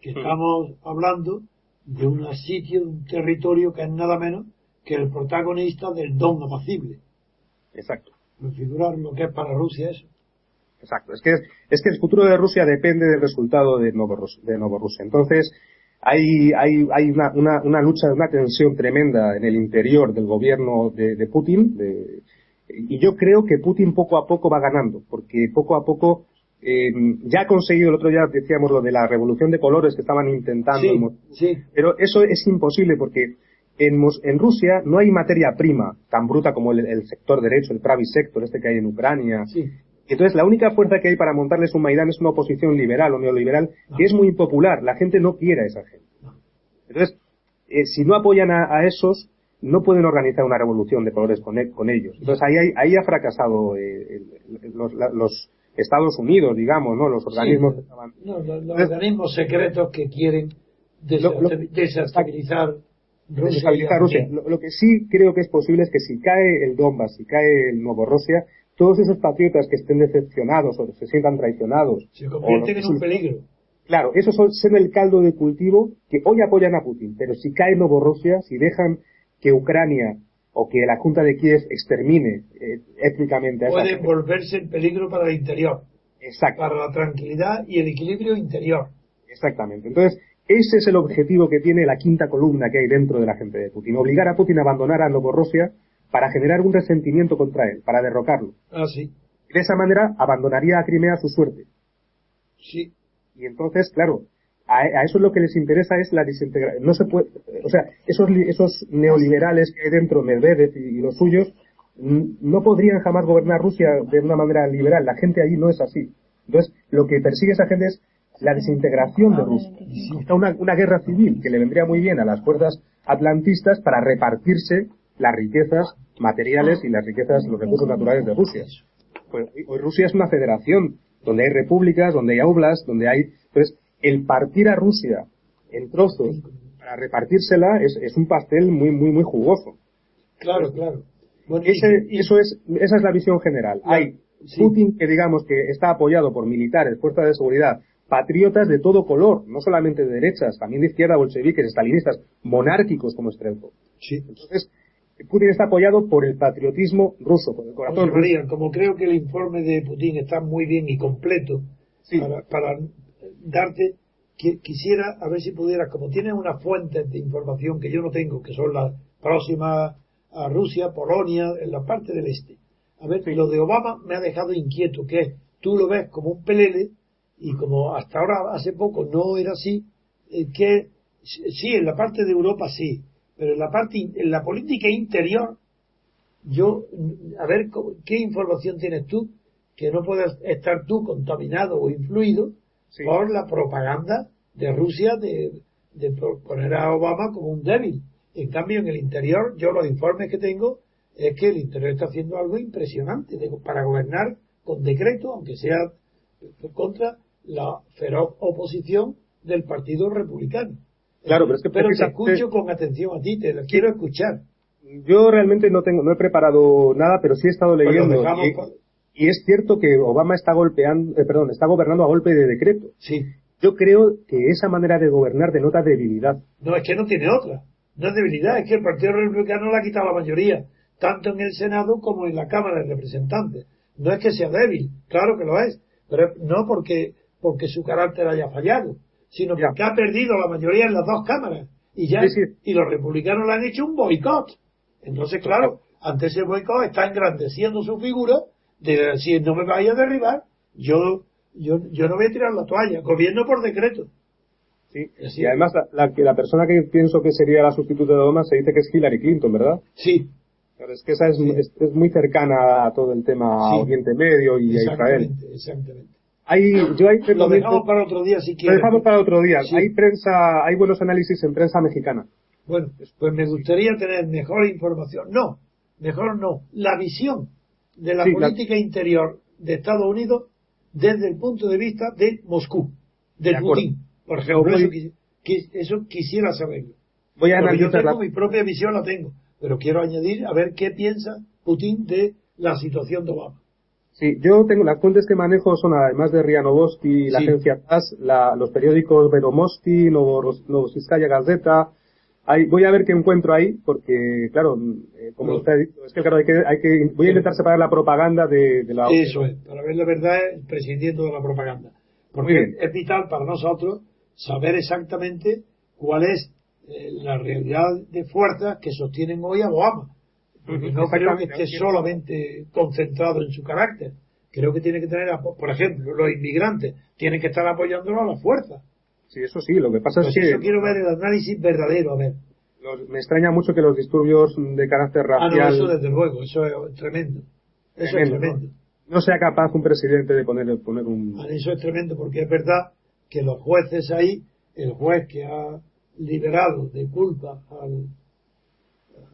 que mm. estamos hablando de un sitio, de un territorio que es nada menos que el protagonista del don apacible. Exacto. Configurar lo que es para Rusia eso. Exacto. Es que, es que el futuro de Rusia depende del resultado de Novorrusia. De Novorrusia. Entonces, hay, hay, hay una, una, una, lucha, una tensión tremenda en el interior del gobierno de, de Putin, de, y yo creo que Putin poco a poco va ganando, porque poco a poco eh, ya ha conseguido, el otro día decíamos lo de la revolución de colores que estaban intentando, sí, pero eso es imposible porque en, en, Rusia no hay materia prima tan bruta como el, el sector derecho, el Pravi sector, este que hay en Ucrania, sí. Entonces, la única fuerza que hay para montarles un Maidán es una oposición liberal o neoliberal que es muy impopular. La gente no quiere a esa gente. Entonces, eh, si no apoyan a, esos, no pueden organizar una revolución de colores con, e, con ellos. Entonces, ahí, ahí ha fracasado eh, los, los, Estados Unidos, digamos, ¿no? Los organismos. no, los, organismos secretos que quieren desestabilizar Rusia. Lo, lo, que sí creo que es posible es que si cae el Donbass, si cae el Nuevo Rusia, todos esos patriotas que estén decepcionados o se sientan traicionados. Se convierten en un peligro. Claro, esos son, el caldo de cultivo que hoy apoyan a Putin, pero si cae Novorossia, si dejan que Ucrania o que la Junta de Kiev extermine eh, étnicamente a Puede volverse el peligro para el interior. Exacto. Para la tranquilidad y el equilibrio interior. Exactamente. Entonces, ese es el objetivo que tiene la quinta columna que hay dentro de la gente de Putin. Obligar a Putin a abandonar a Novorossia para generar un resentimiento contra él, para derrocarlo. Ah, sí. de esa manera abandonaría a Crimea a su suerte. Sí. Y entonces, claro, a, eso lo que les interesa es la desintegración. No se puede, o sea, esos, esos neoliberales que hay dentro, Medvedev y, los suyos, no podrían jamás gobernar Rusia de una manera liberal. La gente allí no es así. Entonces, lo que persigue esa gente es la desintegración de Rusia. Está una, una guerra civil que le vendría muy bien a las fuerzas atlantistas para repartirse las riquezas materiales y las riquezas, los recursos naturales de Rusia. Pues hoy Rusia es una federación donde hay repúblicas, donde hay aulas, donde hay, entonces, el partir a Rusia en trozos para repartírsela es, es un pastel muy, muy, muy jugoso. Claro, claro. Ese, eso es, esa es la visión general. Hay Putin que digamos que está apoyado por militares, fuerzas de seguridad, patriotas de todo color, no solamente de derechas, también de izquierda, bolcheviques, estalinistas, monárquicos como Strelkov. Sí. Entonces, Putin está apoyado por el patriotismo ruso, por el corazón ruso. como creo que el informe de Putin está muy bien y completo para, darte, quisiera a ver si pudieras, como tienes unas fuentes de información que yo no tengo, que son las próximas a Rusia, Polonia, en la parte del este. A ver, lo de Obama me ha dejado inquieto, que es, tú lo ves como un pelele, y como hasta ahora, hace poco, no era así, eh, que sí, en la parte de Europa sí, pero en la parte, en la política interior, yo, a ver, ¿qué información tienes tú que no puedas estar tú contaminado o influido por la propaganda de Rusia de, poner a Obama como un débil? En cambio, en el interior, yo los informes que tengo es que el interior está haciendo algo impresionante para gobernar con decreto, aunque sea contra la feroz oposición del Partido Republicano. Claro, pero es que pero te escucho con atención a ti, te lo quiero escuchar. Yo realmente no tengo, no he preparado nada, pero sí he estado leyendo. y, es cierto que Obama está golpeando, eh, perdón, está gobernando a golpe de decreto. Sí. Yo creo que esa manera de gobernar denota debilidad. No, es que no tiene otra. No es debilidad, es que el Partido Republicano le ha quitado la mayoría, tanto en el Senado como en la Cámara de Representantes. No es que sea débil, claro que lo es, pero no porque, porque su carácter haya fallado, sino porque ha perdido la mayoría en las dos cámaras. Y ya, y los republicanos le han hecho un boicot. Entonces, claro, ante ese boicot está engrandeciendo su figura de si no me vaya a derribar, yo, yo, yo no voy a tirar la toalla, gobierno por decreto. Sí. Y además, la, la, la persona que pienso que sería la sustituta de Obama se dice que es Hillary Clinton, ¿verdad? Sí. Claro, es que esa es, es, es muy cercana a todo el tema. Oriente Medio y a Israel. Exactamente, exactamente. Hay, yo hay Lo dejamos para otro día si lo quieres. dejamos para otro día. Sí. Hay prensa, hay buenos análisis en prensa mexicana. Bueno, pues me gustaría tener mejor información. No, mejor no. La visión de la Sí, la- política interior de Estados Unidos desde el punto de vista de Moscú, de. Putin. Por ejemplo, eso, quisi- qui- eso quisiera saberlo. Voy a Porque yo tengo la- mi propia visión, la tengo. Pero quiero añadir a ver qué piensa Putin de la situación de Obama. Sí, yo tengo las fuentes que manejo son además de RIA Novosti, la Sí. agencia TAS, la- los periódicos Vedomosti, Novoros- Novosistaya Gazeta. Hay, voy a ver qué encuentro ahí, porque claro, eh, como No. usted ha dicho, es que claro, hay que, hay que, voy a intentar separar la propaganda de, de la Eso es, para ver la verdad, prescindiendo de la propaganda. Porque es vital para nosotros saber exactamente cuál es eh, la realidad de fuerzas que sostienen hoy a Obama. Porque no creo que esté solamente concentrado en su carácter. Creo que tiene que tener, por ejemplo, los inmigrantes tienen que estar apoyándolo a la fuerza. Sí, eso sí, lo que pasa Pues es que eso quiero ver el análisis verdadero, a ver. los- me extraña mucho que los disturbios de carácter Ah, no, racial eso desde luego, eso es tremendo. Eso Tremendo, es tremendo. no sea capaz un presidente de poner, poner un... Vale, Eso es tremendo porque es verdad que los jueces ahí, el juez que ha liberado de culpa al,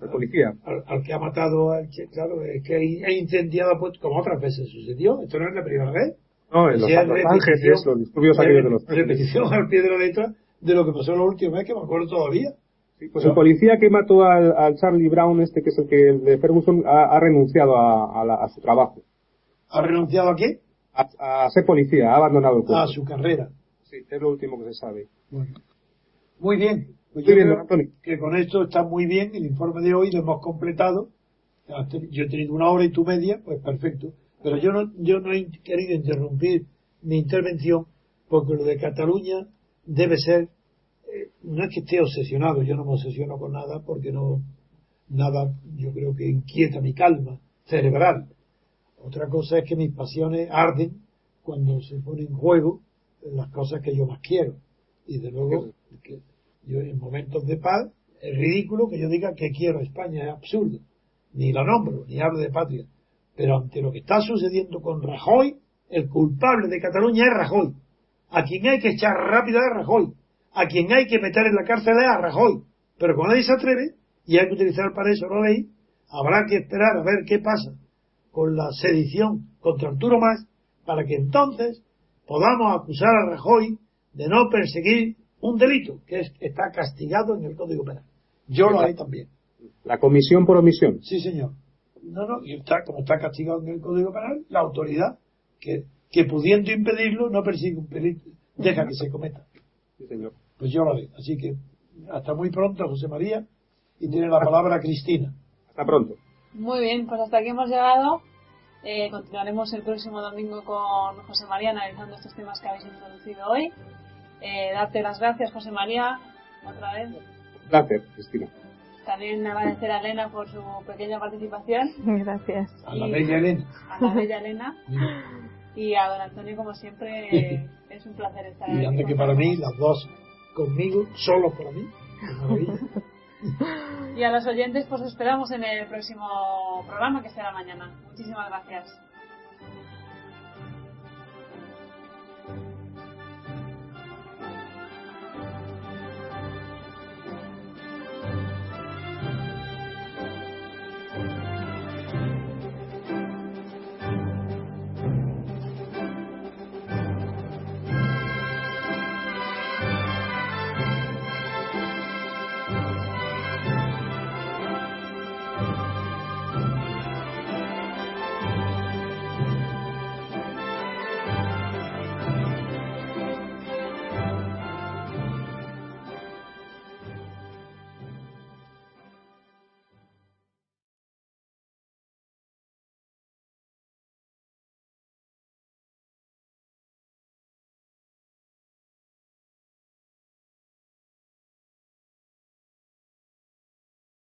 de policía. al, al que ha matado al che, claro, es que ha incendiado, pues, como otras veces sucedió, esto no es la primera vez. No, en los, los ángeles, los disturbios aquellos de los repetición al pie de la letra de lo que pasó la última vez que me acuerdo todavía. Sí, Pues el policía que mató al, al Charlie Brown, este que es el que el de Ferguson, ha, ha renunciado a, a la- a su trabajo. ¿Ha renunciado a qué? A, a ser policía, ha abandonado el cuerpo. A su carrera. Sí, es lo último que se sabe. Bueno. Muy bien. Pues Muy yo bien, creo don Antonio. que con esto está muy bien. El informe de hoy lo hemos completado. Yo he tenido una hora y tu media, pues perfecto. Pero yo no, yo no he querido interrumpir mi intervención porque lo de Cataluña debe ser, eh, no es que esté obsesionado, yo no me obsesiono con nada porque no, nada yo creo que inquieta mi calma cerebral. Otra cosa es que mis pasiones arden cuando se pone en juego las cosas que yo más quiero. Y de luego, que yo en momentos de paz, es ridículo que yo diga que quiero España, es absurdo. Ni la nombro, ni hablo de patria. Pero ante lo que está sucediendo con Rajoy, el culpable de Cataluña es Rajoy. A quien hay que echar rápido es Rajoy. A quien hay que meter en la cárcel es a Rajoy. Pero como nadie se atreve, y hay que utilizar para eso la ley, habrá que esperar a ver qué pasa con la sedición contra Arturo Más, para que entonces podamos acusar a Rajoy de no perseguir un delito que es- está castigado en el Código Penal. Yo lo haré también. La comisión por omisión. Sí, señor. No, no, y está, como está castigado en el Código Penal, la autoridad que, que pudiendo impedirlo no persigue un delito, deja que se cometa. Sí, señor. Pues yo lo haré. Así que hasta muy pronto, José María, y tiene la palabra Cristina. Hasta pronto. Muy bien, pues hasta aquí hemos llegado. Eh, continuaremos el próximo domingo con José María analizando estos temas que habéis introducido hoy. Eh, darte las gracias, José María, otra vez. Un placer, Cristina. También agradecer a Elena por su pequeña participación, Gracias. A la Y- bella Elena. a la bella Elena y a don Antonio, como siempre, eh, es un placer estar Y aquí con que para mí, las dos conmigo, solo para mí. Y a los oyentes, pues os esperamos en el próximo programa que será mañana. Muchísimas gracias.